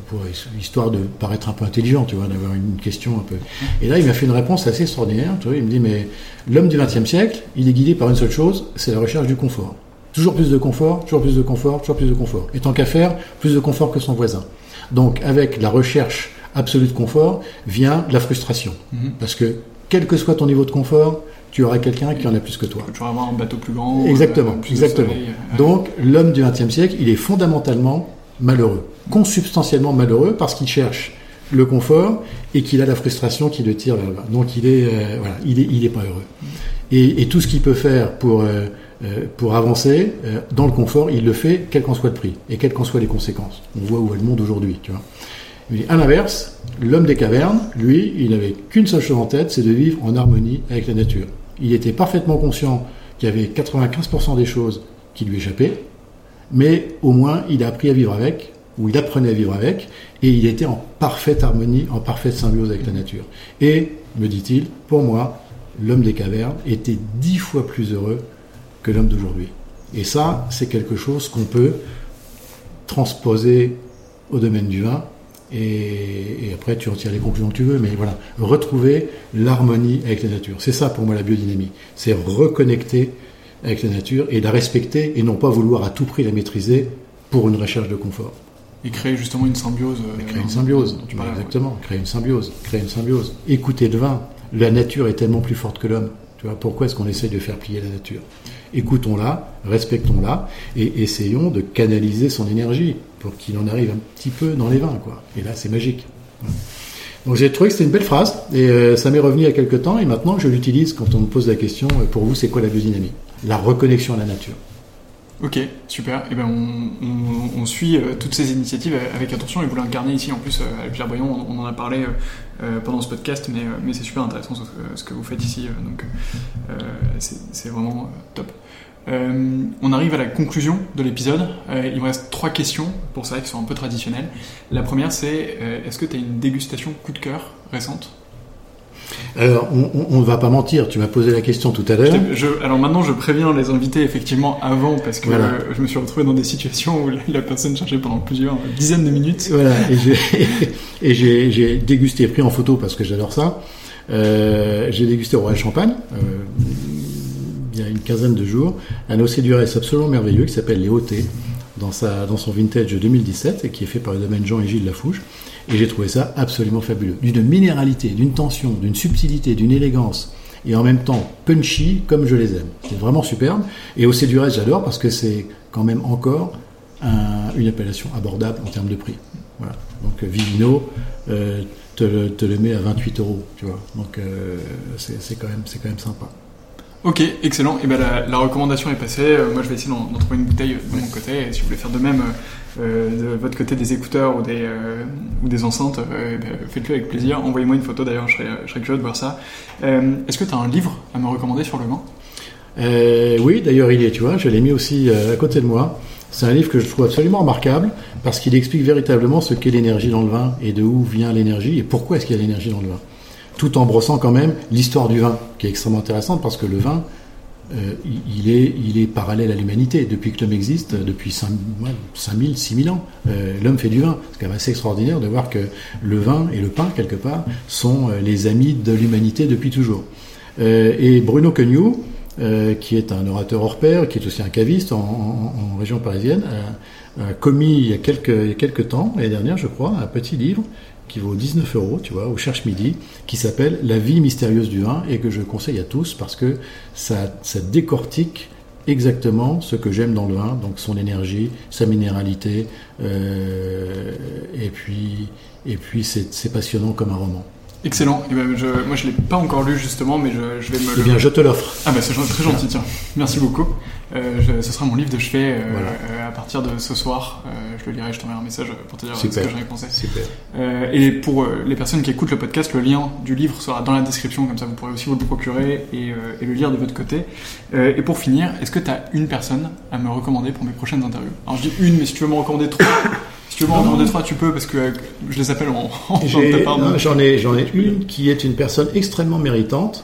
pour, histoire de paraître un peu intelligent, tu vois, d'avoir une question un peu. Et là, il m'a fait une réponse assez extraordinaire. Tu vois, il me dit, mais l'homme du XXe siècle, il est guidé par une seule chose, c'est la recherche du confort. Toujours plus de confort, toujours plus de confort, toujours plus de confort. Et tant qu'à faire, plus de confort que son voisin. Donc, avec la recherche absolue de confort, vient la frustration. Mhm. Parce que, quel que soit ton niveau de confort, tu auras quelqu'un qui en a plus que toi. Tu vas avoir un bateau plus grand. Exactement, euh, exactement. Donc, l'homme du XXe siècle, il est fondamentalement malheureux, consubstantiellement malheureux parce qu'il cherche le confort et qu'il a la frustration qui le tire vers le bas. Donc il est, euh, voilà, il est, il est pas heureux. Et, tout ce qu'il peut faire pour euh, euh, pour avancer dans le confort, il le fait quel qu'en soit le prix et quelles qu'en soient les conséquences. On voit où est le monde aujourd'hui, tu vois. Mais à l'inverse, l'homme des cavernes, lui, il n'avait qu'une seule chose en tête, c'est de vivre en harmonie avec la nature. Il était parfaitement conscient qu'il y avait 95% des choses qui lui échappaient, mais au moins il a appris à vivre avec, ou il apprenait à vivre avec, et il était en parfaite harmonie, en parfaite symbiose avec la nature. Et, me dit-il, pour moi, l'homme des cavernes était dix fois plus heureux que l'homme d'aujourd'hui. Et ça, c'est quelque chose qu'on peut transposer au domaine du vin, et, après tu retires les conclusions que tu veux, mais voilà, retrouver l'harmonie avec la nature. C'est ça pour moi la biodynamie, c'est reconnecter avec la nature et la respecter et non pas vouloir à tout prix la maîtriser pour une recherche de confort. Et créer justement une symbiose. Euh, créer une symbiose, exactement. Créer une symbiose, créer une symbiose. Écoutez le vin. La nature est tellement plus forte que l'homme. Tu vois, pourquoi est-ce qu'on essaie de faire plier la nature? Écoutons-la, respectons-la et essayons de canaliser son énergie pour qu'il en arrive un petit peu dans les vins, quoi. Et là, c'est magique. Donc j'ai trouvé que c'était une belle phrase et euh, ça m'est revenu il y a quelques temps et maintenant je l'utilise quand on me pose la question euh, pour vous c'est quoi la biodynamie La reconnexion à la nature. Ok, super. Et eh ben on, suit euh, toutes ces initiatives avec attention et vous l'incarnez ici en plus avec Pierre Brion, on, en a parlé pendant ce podcast, mais, mais c'est super intéressant ce, que vous faites ici, donc c'est vraiment top. Euh, on arrive à la conclusion de l'épisode. Euh, il me reste trois questions pour ça qui sont un peu traditionnelles. La première, c'est euh, est-ce que tu as une dégustation coup de cœur récente? Alors, on ne va pas mentir, tu m'as posé la question tout à l'heure. Alors maintenant, je préviens les invités effectivement avant, parce que je me suis retrouvé dans des situations où la personne cherchait pendant plusieurs dizaines de minutes. Voilà, et j'ai dégusté, pris en photo parce que j'adore ça. j'ai dégusté au Royal Champagne, il y a une quinzaine de jours, un Océdurès absolument merveilleux qui s'appelle les OT dans, son vintage 2017 et qui est fait par le domaine Jean et Gilles Lafouche. Et j'ai trouvé ça absolument fabuleux. D'une minéralité, d'une tension, d'une subtilité, d'une élégance et en même temps punchy comme je les aime. C'est vraiment superbe. Et Océdurès, j'adore parce que c'est quand même encore une appellation abordable en termes de prix. Donc Vivino euh, te, le, met à 28 euros, tu vois. Donc euh, c'est quand même sympa. Ok, excellent. Et eh ben la, recommandation est passée. Euh, moi, je vais essayer d'en trouver une bouteille de mon côté. Si vous voulez faire de même euh, de votre côté des écouteurs ou des, euh, ou des enceintes, eh ben, faites-le avec plaisir. Envoyez-moi une photo d'ailleurs, je je serais, curieux de voir ça. Est-ce que tu as un livre à me recommander sur le vin Oui, d'ailleurs, il est, tu vois, je l'ai mis aussi à côté de moi. C'est un livre que je trouve absolument remarquable parce qu'il explique véritablement ce qu'est l'énergie dans le vin et de où vient l'énergie et pourquoi est-ce qu'il y a l'énergie dans le vin tout en brossant quand même l'histoire du vin, qui est extrêmement intéressante parce que le vin, euh, il, est, parallèle à l'humanité. Depuis que l'homme existe, depuis 5000, 6000 ans, euh, l'homme fait du vin. C'est quand même assez extraordinaire de voir que le vin et le pain, quelque part, sont euh, les amis de l'humanité depuis toujours. et Bruno Queugnou, qui est un orateur hors pair, qui est aussi un caviste en, région parisienne, a, commis il y a quelques temps, l'année dernière je crois, un petit livre qui vaut 19 euros, tu vois, au Cherche Midi, qui s'appelle La vie mystérieuse du vin et que je conseille à tous parce que ça, décortique exactement ce que j'aime dans le vin, donc son énergie, sa minéralité, euh, et puis c'est passionnant comme un roman. Excellent. Eh ben, je, moi, je l'ai pas encore lu justement, mais je, je vais me. Eh bien, je te l'offre. Ah bah c'est très gentil, tiens. Merci beaucoup. Euh, ce sera mon livre de chevet euh, euh, à partir de ce soir. Je le lirai, je t'enverrai un message pour te dire ce que j'en ai pensé. Super. et pour les personnes qui écoutent le podcast, le lien du livre sera dans la description, comme ça vous pourrez aussi vous le procurer et, et le lire de votre côté. et pour finir, est-ce que tu as une personne à me recommander pour mes prochaines interviews? Alors je dis une, mais si tu veux me recommander trois. Si tu veux en deux, trois, tu peux, parce que euh, je les appelle en, en J'en ai, j'en ai une qui est une personne extrêmement méritante,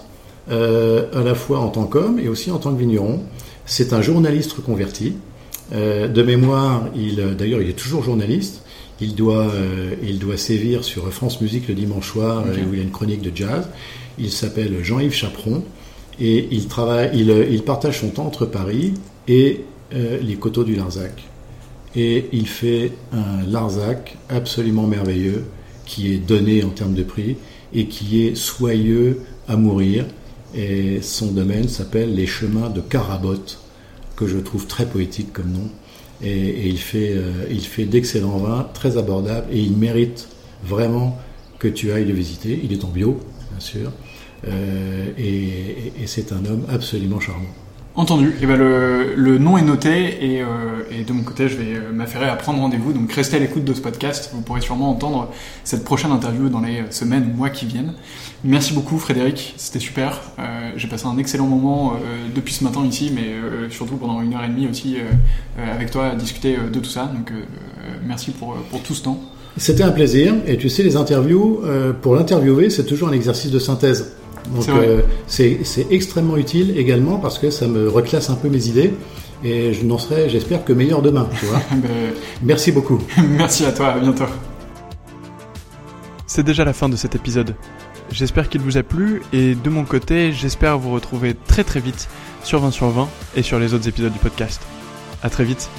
euh, à la fois en tant qu'homme et aussi en tant que vigneron. C'est un journaliste reconverti de mémoire, il, d'ailleurs, il est toujours journaliste. Il doit, il doit sévir sur France Musique le dimanche soir, où il y a une chronique de jazz. Il s'appelle Jean-Yves Chaperon et il, travaille, il, il, partage son temps entre Paris et les coteaux du Larzac. Et il fait un Larzac absolument merveilleux qui est donné en termes de prix et qui est soyeux à mourir. Et son domaine s'appelle Les Chemins de Carabotte, que je trouve très poétique comme nom. Et, il fait, euh, il fait d'excellents vins, très abordables, et il mérite vraiment que tu ailles le visiter. Il est en bio, bien sûr, euh, et c'est un homme absolument charmant. Entendu. Et eh ben le, le, nom est noté et, euh, et, de mon côté, je vais euh, m'affairer à prendre rendez-vous. Donc restez à l'écoute de ce podcast. Vous pourrez sûrement entendre cette prochaine interview dans les semaines, mois qui viennent. Merci beaucoup, Frédéric. C'était super. Euh, J'ai passé un excellent moment euh, depuis ce matin ici, mais euh, surtout pendant une heure et demie aussi avec toi à discuter de tout ça. Donc merci pour, pour tout ce temps. C'était un plaisir. Et tu sais, les interviews, pour l'interviewer, c'est toujours un exercice de synthèse. Donc euh, c'est extrêmement utile également parce que ça me reclasse un peu mes idées et je n'en serai, j'espère, que meilleur demain. Tu vois ben, Merci beaucoup. Merci à toi, à bientôt. C'est déjà la fin de cet épisode. J'espère qu'il vous a plu et de mon côté, j'espère vous retrouver très très vite sur 20 sur 20 et sur les autres épisodes du podcast. À très vite.